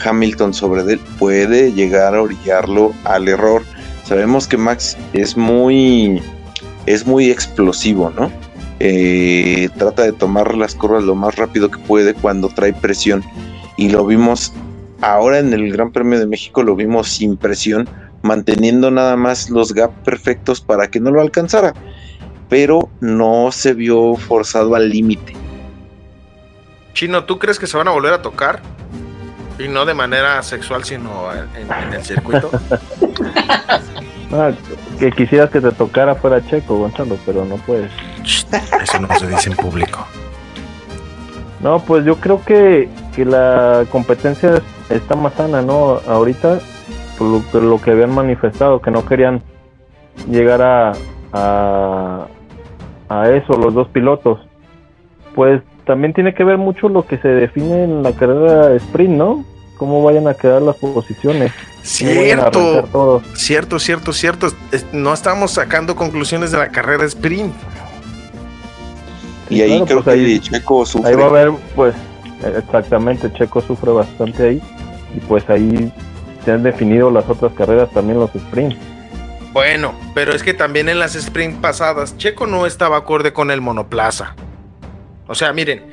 Hamilton sobre él puede llegar a orillarlo al error. Sabemos que Max es muy es muy explosivo, ¿no? Eh, trata de tomar las curvas lo más rápido que puede cuando trae presión y lo vimos ahora en el Gran Premio de México lo vimos sin presión manteniendo nada más los gaps perfectos para que no lo alcanzara pero no se vio forzado al límite. Chino, ¿tú crees que se van a volver a tocar? Y no de manera sexual, sino en, en el circuito. <laughs> Ah, que quisieras que te tocara fuera Checo, Gonzalo, pero no puedes. Eso no se dice en público. No, pues yo creo que, que la competencia está más sana, ¿no? Ahorita, por lo, por lo que habían manifestado, que no querían llegar a, a, a eso, los dos pilotos. Pues también tiene que ver mucho lo que se define en la carrera sprint, ¿no? Cómo vayan a quedar las posiciones. Cierto, cierto, cierto, cierto. No estamos sacando conclusiones de la carrera sprint. Y ahí Claro, creo pues que ahí- Checo sufre. Ahí va a haber, pues, eh, exactamente, Checo sufre bastante ahí. Y pues ahí se han definido las otras carreras, también los sprints. Bueno, pero es que también en las sprint pasadas, Checo no estaba acorde con el monoplaza. O sea, miren,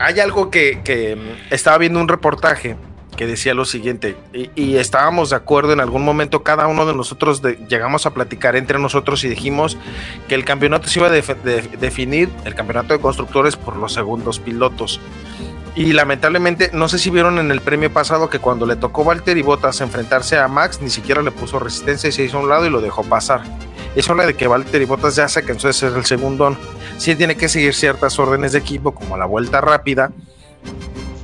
hay algo que, que, mm, estaba viendo un reportaje que decía lo siguiente, y, y estábamos de acuerdo en algún momento, cada uno de nosotros llegamos a platicar entre nosotros y dijimos que el campeonato se iba a def- de- definir, el campeonato de constructores, por los segundos pilotos. Y lamentablemente, no sé si vieron en el premio pasado que cuando le tocó Valtteri Bottas enfrentarse a Max, ni siquiera le puso resistencia y se hizo a un lado y lo dejó pasar. Eso habla de que Valtteri Bottas ya se cansó de ser el segundo. Sí tiene que seguir ciertas órdenes de equipo, como la vuelta rápida,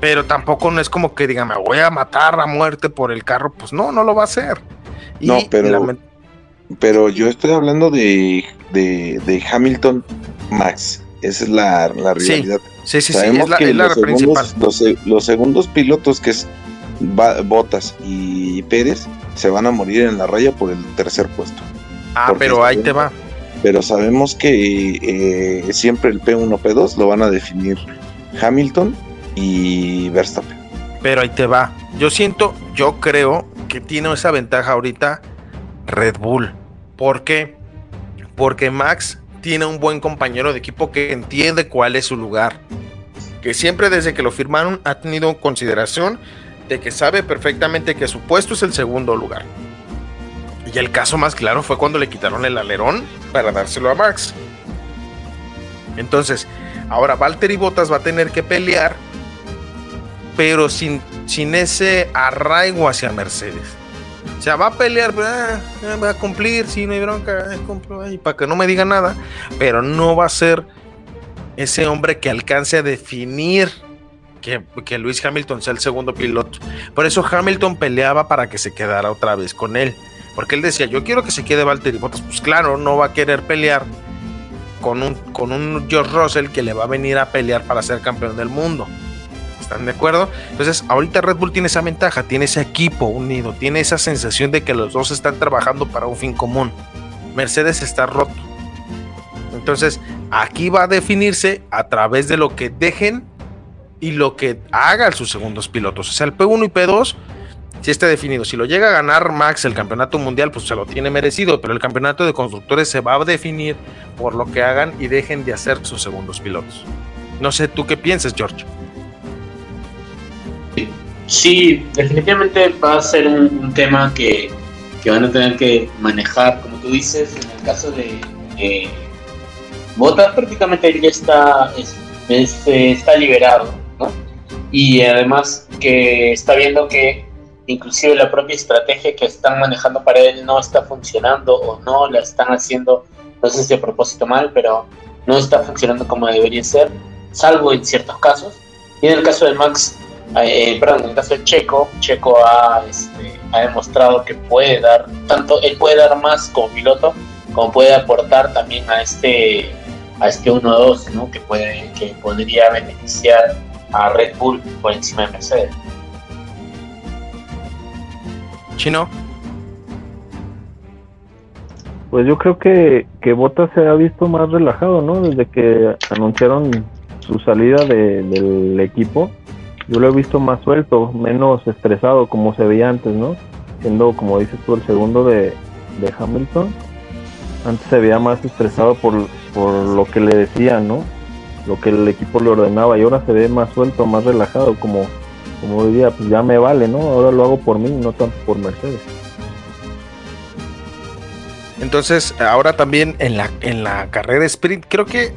pero tampoco no es como que diga, me voy a matar a muerte por el carro. Pues no, no lo va a hacer. Y No, pero- Pero yo estoy hablando de, de, de Hamilton Max. Esa es la, la Sí, realidad. sí, sí, sí, Sabemos es la, que es la los, principal. segundos, los, se- los segundos pilotos que es Bottas y Pérez se van a morir en la raya por el tercer puesto. Ah, pero ahí te va. Pero sabemos que eh, siempre el P1, P2 lo van a definir Hamilton y Verstappen. Pero ahí te va. Yo siento, yo creo que tiene esa ventaja ahorita Red Bull. ¿Por qué? Porque Max tiene un buen compañero de equipo que entiende cuál es su lugar. Que siempre desde que lo firmaron ha tenido consideración de que sabe perfectamente que su puesto es el segundo lugar. Y el caso más claro fue cuando le quitaron el alerón para dárselo a Max. Entonces, ahora Valtteri Bottas va a tener que pelear pero sin, sin ese arraigo hacia Mercedes. O sea, va a pelear, ah, va a cumplir, sí, no hay bronca, ah, cumplo, para que no me diga nada, pero no va a ser ese hombre que alcance a definir que, que Luis Hamilton sea el segundo piloto. Por eso Hamilton peleaba para que se quedara otra vez con él, porque él decía, yo quiero que se quede Valtteri Bottas, pues claro, no va a querer pelear con un, con un George Russell que le va a venir a pelear para ser campeón del mundo. ¿Están de acuerdo? Entonces, ahorita Red Bull tiene esa ventaja, tiene ese equipo unido, tiene esa sensación de que los dos están trabajando para un fin común. Mercedes está roto. Entonces, aquí va a definirse a través de lo que dejen y lo que hagan sus segundos pilotos. O sea, el P1 y P2 sí está definido. Si lo llega a ganar Max el campeonato mundial, pues se lo tiene merecido, pero el campeonato de constructores se va a definir por lo que hagan y dejen de hacer sus segundos pilotos. No sé tú qué piensas, George. Sí, definitivamente va a ser un, tema que, que van a tener que manejar, como tú dices, en el caso de eh, prácticamente ya está, es- es, está liberado, ¿no? Y además que está viendo que inclusive la propia estrategia que están manejando para él no está funcionando o no la están haciendo, no sé si a propósito mal, pero no está funcionando como debería ser, salvo en ciertos casos. Y en el caso de Max, eh, perdón, en el caso de Checo, Checo ha, este, ha demostrado que puede dar, tanto él puede dar más como piloto, como puede aportar también a este a este 1-2, ¿no? que que podría beneficiar a Red Bull por encima de Mercedes. Chino. Pues yo creo que, que Bottas se ha visto más relajado, ¿no? Desde que anunciaron su salida de- del equipo, yo lo he visto más suelto, menos estresado como se veía antes, ¿no? Siendo, como dices tú, el segundo de, de Hamilton. Antes se veía más estresado por, por lo que le decían, ¿no? Lo que el equipo le ordenaba y ahora se ve más suelto, más relajado, como, como diría, pues ya me vale, ¿no? Ahora lo hago por mí, no tanto por Mercedes. Entonces, ahora también en la, en la carrera sprint, creo que,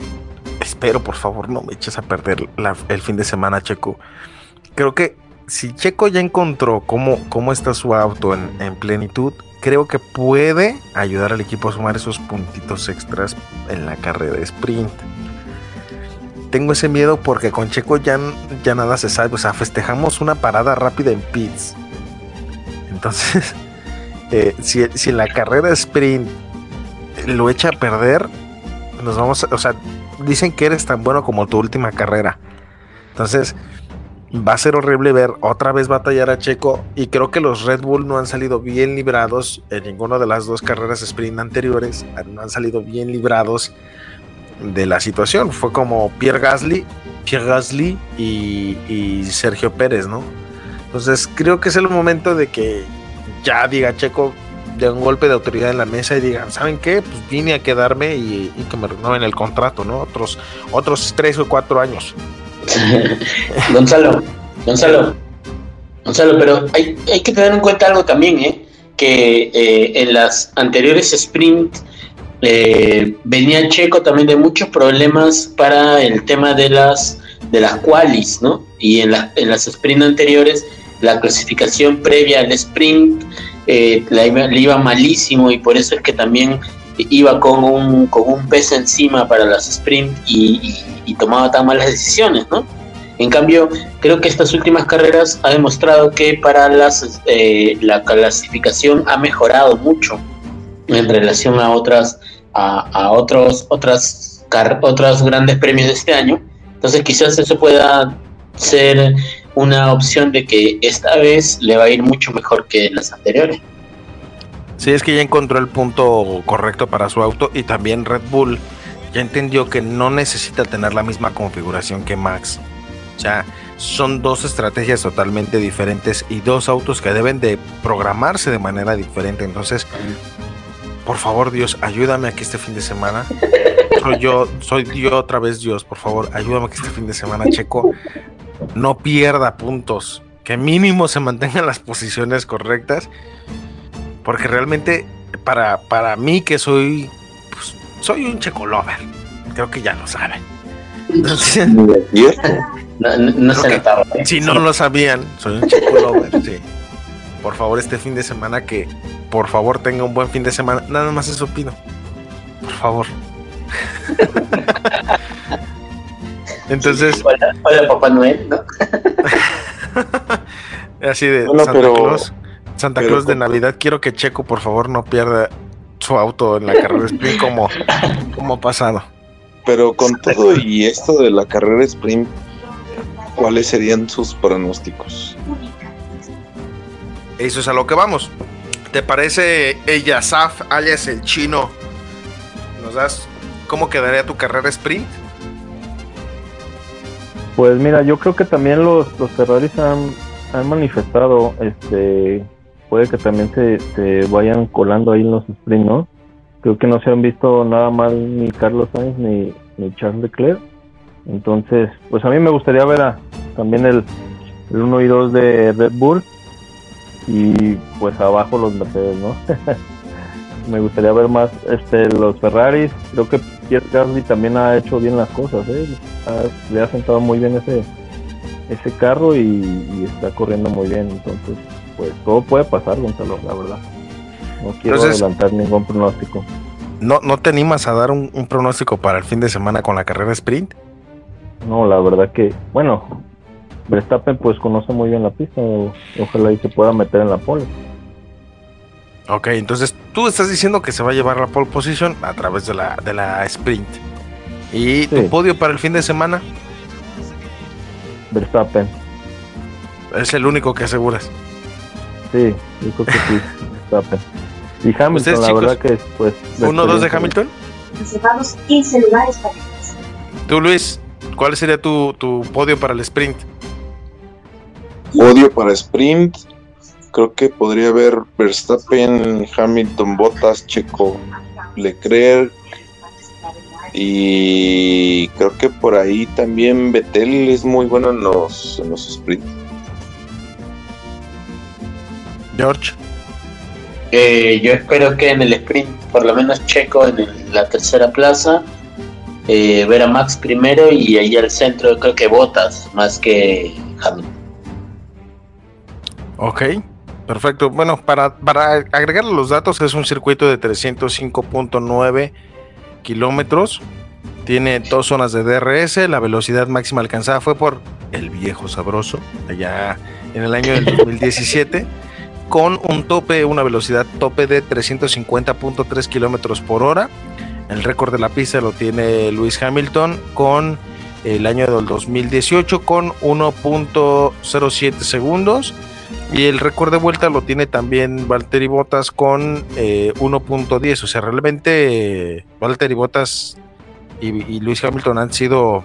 espero por favor no me eches a perder el fin de semana, Checo. Creo que si Checo ya encontró cómo, cómo está su auto en plenitud, creo que puede ayudar al equipo a sumar esos puntitos extras en la carrera sprint. Tengo ese miedo porque con Checo ya, ya nada se sabe. O sea, festejamos una parada rápida en pits. Entonces, <laughs> eh, si, si la carrera sprint lo echa a perder, nos vamos, a- o sea, dicen que eres tan bueno como tu última carrera. Entonces, va a ser horrible ver otra vez batallar a Checo y creo que los Red Bull no han salido bien librados en ninguna de las dos carreras sprint anteriores, no han salido bien librados de la situación. Fue como Pierre Gasly, Pierre Gasly y, y Sergio Pérez, ¿no? Entonces creo que es el momento de que ya diga Checo de un golpe de autoridad en la mesa y digan, ¿saben qué? Pues vine a quedarme y, y que me renueven el contrato, ¿no? Otros, otros tres o cuatro años. <laughs> Gonzalo, Gonzalo, Gonzalo, pero hay, hay que tener en cuenta algo también, ¿eh? que eh, en las anteriores sprint eh, venía Checo también de muchos problemas para el tema de las de las qualis, ¿no? Y en, las en las sprint anteriores la clasificación previa al sprint eh, la iba- le iba malísimo y por eso es que también iba con un, con un peso encima para las sprint y tomaba tan malas decisiones, ¿no? En cambio, creo que estas últimas carreras ha demostrado que para las eh, la clasificación ha mejorado mucho en relación a otras a, otros otras car- otros grandes premios de este año. Entonces, quizás eso pueda ser una opción de que esta vez le va a ir mucho mejor que en las anteriores. Sí, es que ya encontró el punto correcto para su auto y también Red Bull ya entendió que no necesita tener la misma configuración que Max. O sea, son dos estrategias totalmente diferentes y dos autos que deben de programarse de manera diferente. Entonces, por favor, Dios, ayúdame a que este fin de semana soy yo, soy yo otra vez Dios, por favor, ayúdame a que este fin de semana Checo no pierda puntos, que mínimo se mantengan las posiciones correctas, porque realmente para, para mí que soy, pues, soy un Checo lover, creo que ya lo saben. Entonces, No, no- no se notaba. ¿eh? si no lo sabían, soy un Checo lover, sí. Por favor, este fin de semana que por favor tenga un buen fin de semana, nada más eso pido. Por favor. <laughs> Entonces, Hola, hola, Papá Noel, ¿no? <laughs> así de Bueno, Santa pero- Claus, Santa pero Claus de Navidad, quiero que Checo por favor no pierda su auto en la carrera sprint como, como ha pasado. Pero con todo y esto de la carrera sprint, ¿cuáles serían sus pronósticos? Eso es a lo que vamos. ¿Te parece ella Saf, alias el chino? ¿Nos das cómo quedaría tu carrera sprint? Pues mira, yo creo que también los, los Ferraris han, han manifestado, este, puede que también se, se vayan colando ahí en los sprint, ¿no? Creo que no se han visto nada mal ni Carlos Sainz ni, ni Charles Leclerc. Entonces, pues a mí me gustaría ver también el, el 1 y 2 de Red Bull y pues abajo los Mercedes, ¿no? <laughs> me gustaría ver más este los Ferraris. Creo que Pierre Gasly también ha hecho bien las cosas, ¿eh? Ha- le ha sentado muy bien ese ese carro y, y está corriendo muy bien. Entonces, pues todo puede pasar, Gonzalo, la verdad. No quiero Entonces- adelantar ningún pronóstico. ¿No, ¿No te animas a dar un, un pronóstico para el fin de semana con la carrera sprint? No, la verdad que, bueno, Verstappen pues conoce muy bien la pista. o- ojalá y se pueda meter en la pole. Ok, entonces tú estás diciendo que se va a llevar la pole position a través de la, de la sprint. ¿Y tu podio para el fin de semana? Verstappen, Es el único que aseguras. sí, yo creo que sí, <laughs> Verstappen. Y Hamilton, ¿Ustedes, la chicos? verdad que pues... ¿Uno, dos de Hamilton? Reservamos 15 lugares para Tú, Luis, ¿cuál sería tu, tu podio para el sprint? Odio para sprint. Creo que podría haber Verstappen, Hamilton, Bottas, Checo, Leclerc. Y creo que por ahí también Vettel es muy bueno en los, en los sprints. George. Eh, yo espero que en el sprint, por lo menos Checo en la tercera plaza, eh, ver a Max primero y ahí al centro creo que Botas más que Hamilton. Ok, perfecto. Bueno, para, para agregar los datos, es un circuito de 305.9 kilómetros. Tiene dos zonas de DRS. La velocidad máxima alcanzada fue por el viejo sabroso, allá en el año del <laughs> 2017, con un tope, una velocidad tope de 350.3 kilómetros por hora. El récord de la pista lo tiene Luis Hamilton con el año del 2018 con 1.07 segundos. Y el récord de vuelta lo tiene también Valtteri Bottas con 1.10. Eh, o sea, realmente eh, Valtteri Bottas y, Luis Hamilton han sido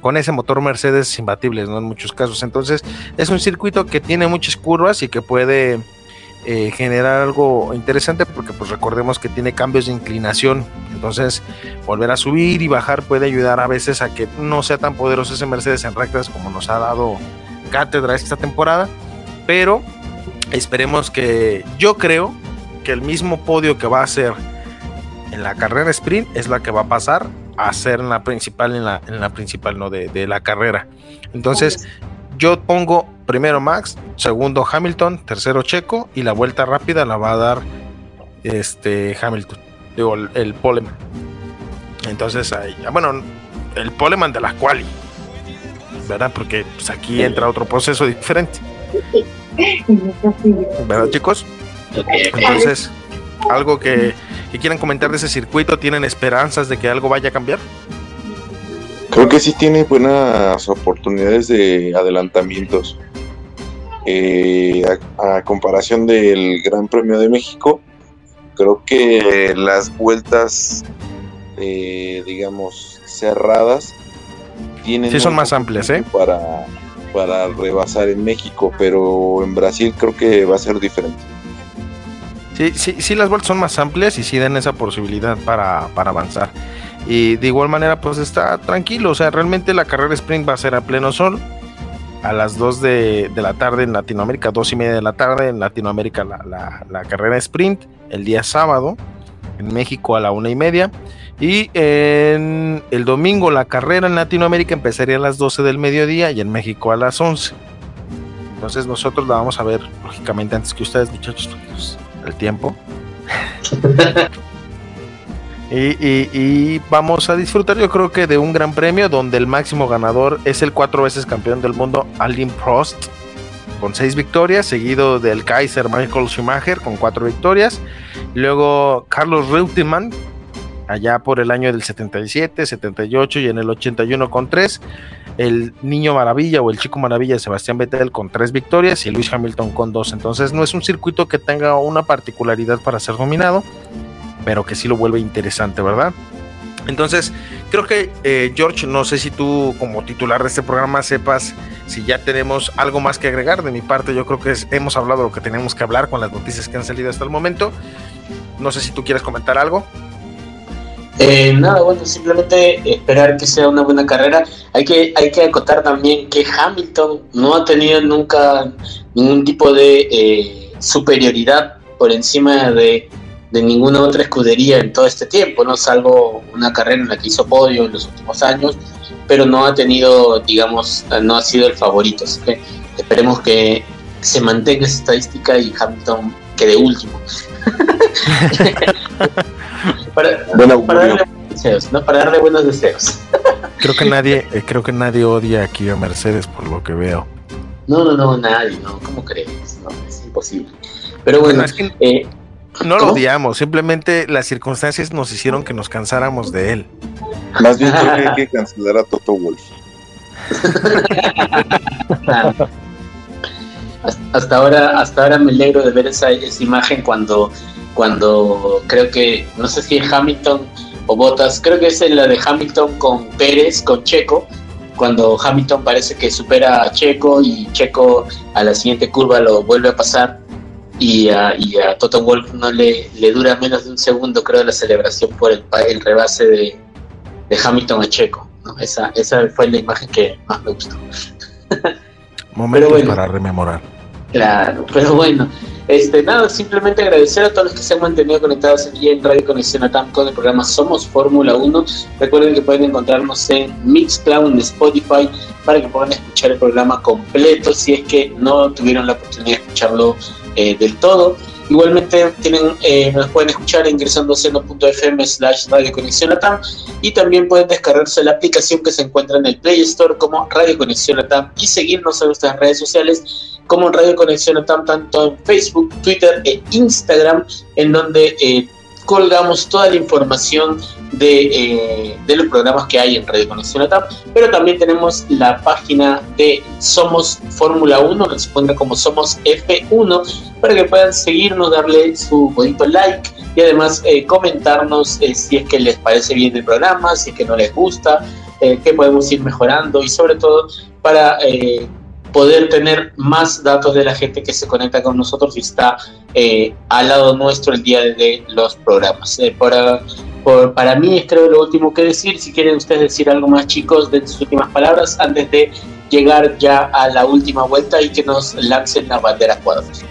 con ese motor Mercedes imbatibles, ¿no? En muchos casos. Entonces, es un circuito que tiene muchas curvas y que puede eh, generar algo interesante porque pues recordemos que tiene cambios de inclinación. Entonces, volver a subir y bajar puede ayudar a veces a que no sea tan poderoso ese Mercedes en rectas como nos ha dado cátedra esta temporada. Pero esperemos que yo creo que el mismo podio que va a ser en la carrera sprint es la que va a pasar a ser en la principal, en la, en la principal, ¿no? De, de la carrera. Entonces, yo pongo primero Max, segundo Hamilton, tercero Checo y la vuelta rápida la va a dar este Hamilton, digo, el, Poleman. Entonces, ahí, bueno, el Poleman de la quali, ¿verdad? Porque pues, aquí entra otro proceso diferente. ¿Verdad, chicos? Entonces, algo que ¿Qué quieren comentar de ese circuito? ¿Tienen esperanzas de que algo vaya a cambiar? Creo que sí tiene buenas oportunidades de adelantamientos. Eh, a, comparación del Gran Premio de México, creo que las vueltas, eh, digamos, cerradas, tienen... Sí, son más amplias, ¿eh? Para, para rebasar en México, pero en Brasil creo que va a ser diferente. Sí, sí, sí, las vueltas son más amplias y sí dan esa posibilidad para, avanzar. Y de igual manera, pues está tranquilo. O sea, realmente la carrera sprint va a ser a pleno sol. A las 2 de, la tarde en Latinoamérica, 2 y media de la tarde en Latinoamérica la, la, carrera sprint. El día sábado en México a la una y media. Y en el domingo la carrera en Latinoamérica empezaría a las 12 del mediodía y en México a las 11. Entonces nosotros la vamos a ver, lógicamente, antes que ustedes, muchachos. Pues, el tiempo. <laughs> y, vamos a disfrutar, yo creo que de un gran premio donde el máximo ganador es el cuatro veces campeón del mundo, Alain Prost, con seis victorias, seguido del Kaiser Michael Schumacher con cuatro victorias. Luego Carlos Reutemann, allá por el año del 77, 78 y en el 81 con tres el niño maravilla o el chico maravilla Sebastián Vettel con tres victorias y Luis Hamilton con dos. Entonces no es un circuito que tenga una particularidad para ser dominado, pero que sí lo vuelve interesante, ¿verdad? Entonces, creo que eh, George, no sé si tú como titular de este programa sepas si ya tenemos algo más que agregar. De mi parte, yo creo que hemos hablado lo que tenemos que hablar con las noticias que han salido hasta el momento. No sé si tú quieres comentar algo. Eh, nada, bueno, simplemente esperar que sea una buena carrera. Hay que, hay que acotar también que Hamilton no ha tenido nunca ningún tipo de eh, superioridad por encima de, ninguna otra escudería en todo este tiempo, ¿no? Salvo una carrera en la que hizo podio en los últimos años, pero no ha tenido, digamos, no ha sido el favorito. Así que esperemos que se mantenga esa estadística y Hamilton quede último. <laughs> para, darle buenos deseos, ¿no? Para darle buenos deseos. <laughs> creo que nadie, eh, creo que nadie odia aquí a Mercedes por lo que veo. No, no, no, nadie, no, ¿cómo crees? No, es imposible. Pero bueno, eh, no lo odiamos, simplemente las circunstancias nos hicieron que nos cansáramos de él. Más bien creo que <laughs> hay que cancelar a Toto Wolf. <laughs> hasta ahora, hasta ahora me alegro de ver esa, esa imagen cuando cuando creo que, no sé si es Hamilton o Bottas, creo que es la de Hamilton con Pérez, con Checo, cuando Hamilton parece que supera a Checo y Checo a la siguiente curva lo vuelve a pasar y a, y a Toto Wolf no le, le dura menos de un segundo, creo, la celebración por el, el rebase de, de Hamilton a Checo. Esa, esa fue la imagen que más me gustó. <laughs> Momentos para rememorar. Claro, pero bueno, Este, nada, simplemente agradecer a todos los que se han mantenido conectados aquí en Radio Conexión Atam con el programa Somos Fórmula 1. Recuerden que pueden encontrarnos en Mixcloud, en Spotify, para que puedan escuchar el programa completo si es que no tuvieron la oportunidad de escucharlo eh, del todo. Igualmente tienen, eh, nos pueden escuchar ingresando a seno.fm slash Radio Conexión Latam y también pueden descargarse la aplicación que se encuentra en el Play Store como Radio Conexión Latam y seguirnos en nuestras redes sociales como Radio Conexión Latam tanto en Facebook, Twitter e Instagram en donde eh, colgamos toda la información de, eh, de, los programas que hay en Radio Conexión ATAP, pero también tenemos la página de Somos Fórmula 1, que encuentra como Somos F1, para que puedan seguirnos, darle su bonito like y además eh, comentarnos eh, si es que les parece bien el programa, si es que no les gusta, qué podemos ir mejorando y sobre todo para poder tener más datos de la gente que se conecta con nosotros y está eh, al lado nuestro el día de los programas. Eh, para, por, para mí es creo lo último que decir. Si quieren ustedes decir algo más chicos de sus últimas palabras antes de llegar ya a la última vuelta y que nos lancen la bandera cuadros.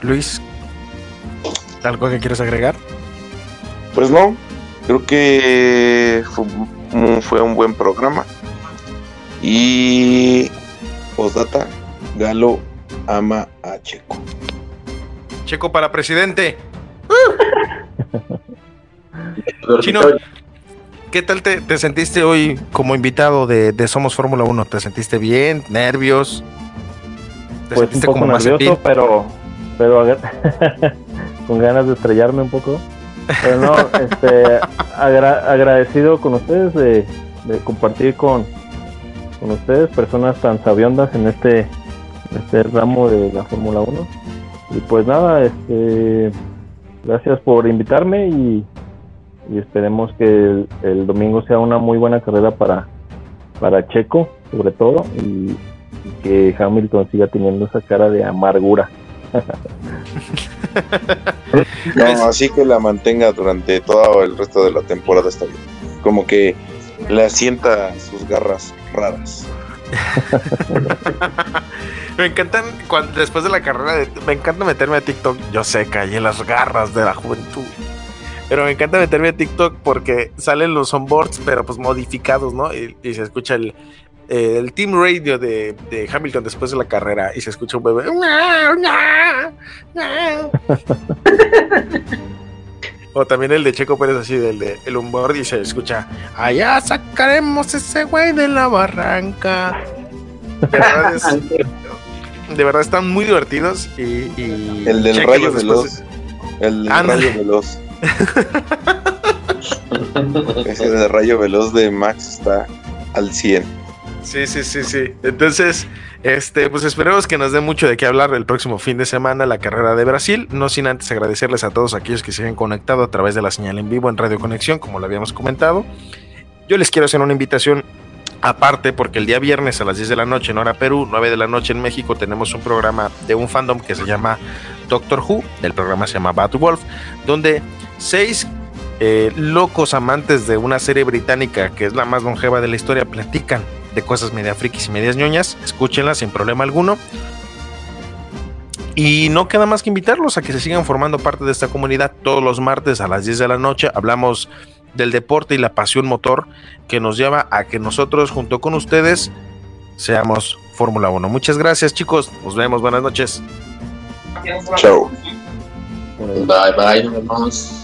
Luis, ¿algo que quieres agregar? Pues no, creo que fue, fue un buen programa. Y Postdata, Galo ama a Checo. Checo para presidente. <laughs> Chino, ¿qué tal te, te, sentiste hoy como invitado de, de Somos Fórmula 1? ¿Te sentiste bien? ¿Nervios? ¿Te pues un poco nervioso, pero, pero <laughs> con ganas de estrellarme un poco. Pero no, <laughs> este, agra agradecido con ustedes de, de compartir con, con ustedes, personas tan sabiondas en este, este ramo de la Fórmula 1. Y pues nada, este, gracias por invitarme y, y esperemos que el, domingo sea una muy buena carrera para, para Checo, sobre todo, y, y que Hamilton siga teniendo esa cara de amargura. <laughs> no, así que la mantenga durante todo el resto de la temporada está bien. Como que le sienta sus garras raras. <laughs> me encantan cuando, después de la carrera de, me encanta meterme a TikTok. Yo sé caí en las garras de la juventud. Pero me encanta meterme a TikTok porque salen los onboards pero pues modificados no y, y se escucha el, eh, el team radio de, de, Hamilton después de la carrera y se escucha un bebé <laughs> <laughs> o también el de Checo Pérez así del de el onboard y se escucha allá sacaremos ese güey de la barranca de verdad, es, de verdad están muy divertidos y, y el del rayo veloz el del rayo veloz. Ese del rayo veloz de Max está al 100 Sí, sí, sí, sí. Entonces, este, pues esperemos que nos dé mucho de qué hablar el próximo fin de semana la carrera de Brasil. No sin antes agradecerles a todos aquellos que se han conectado a través de la señal en vivo en Radio Conexión, como lo habíamos comentado. Yo les quiero hacer una invitación aparte porque el día viernes a las 10 de la noche en hora Perú, 9 de la noche en México, tenemos un programa de un fandom que se llama Doctor Who. El programa se llama Bad Wolf, donde seis eh, locos amantes de una serie británica que es la más longeva de la historia platican de cosas media frikis y medias ñoñas. Escúchenlas sin problema alguno. Y no queda más que invitarlos a que se sigan formando parte de esta comunidad. Todos los martes a las 10 de la noche hablamos del deporte y la pasión motor que nos lleva a que nosotros junto con ustedes seamos Fórmula 1. Muchas gracias chicos. Nos vemos. Buenas noches. Chao. Bye bye. Nos vemos.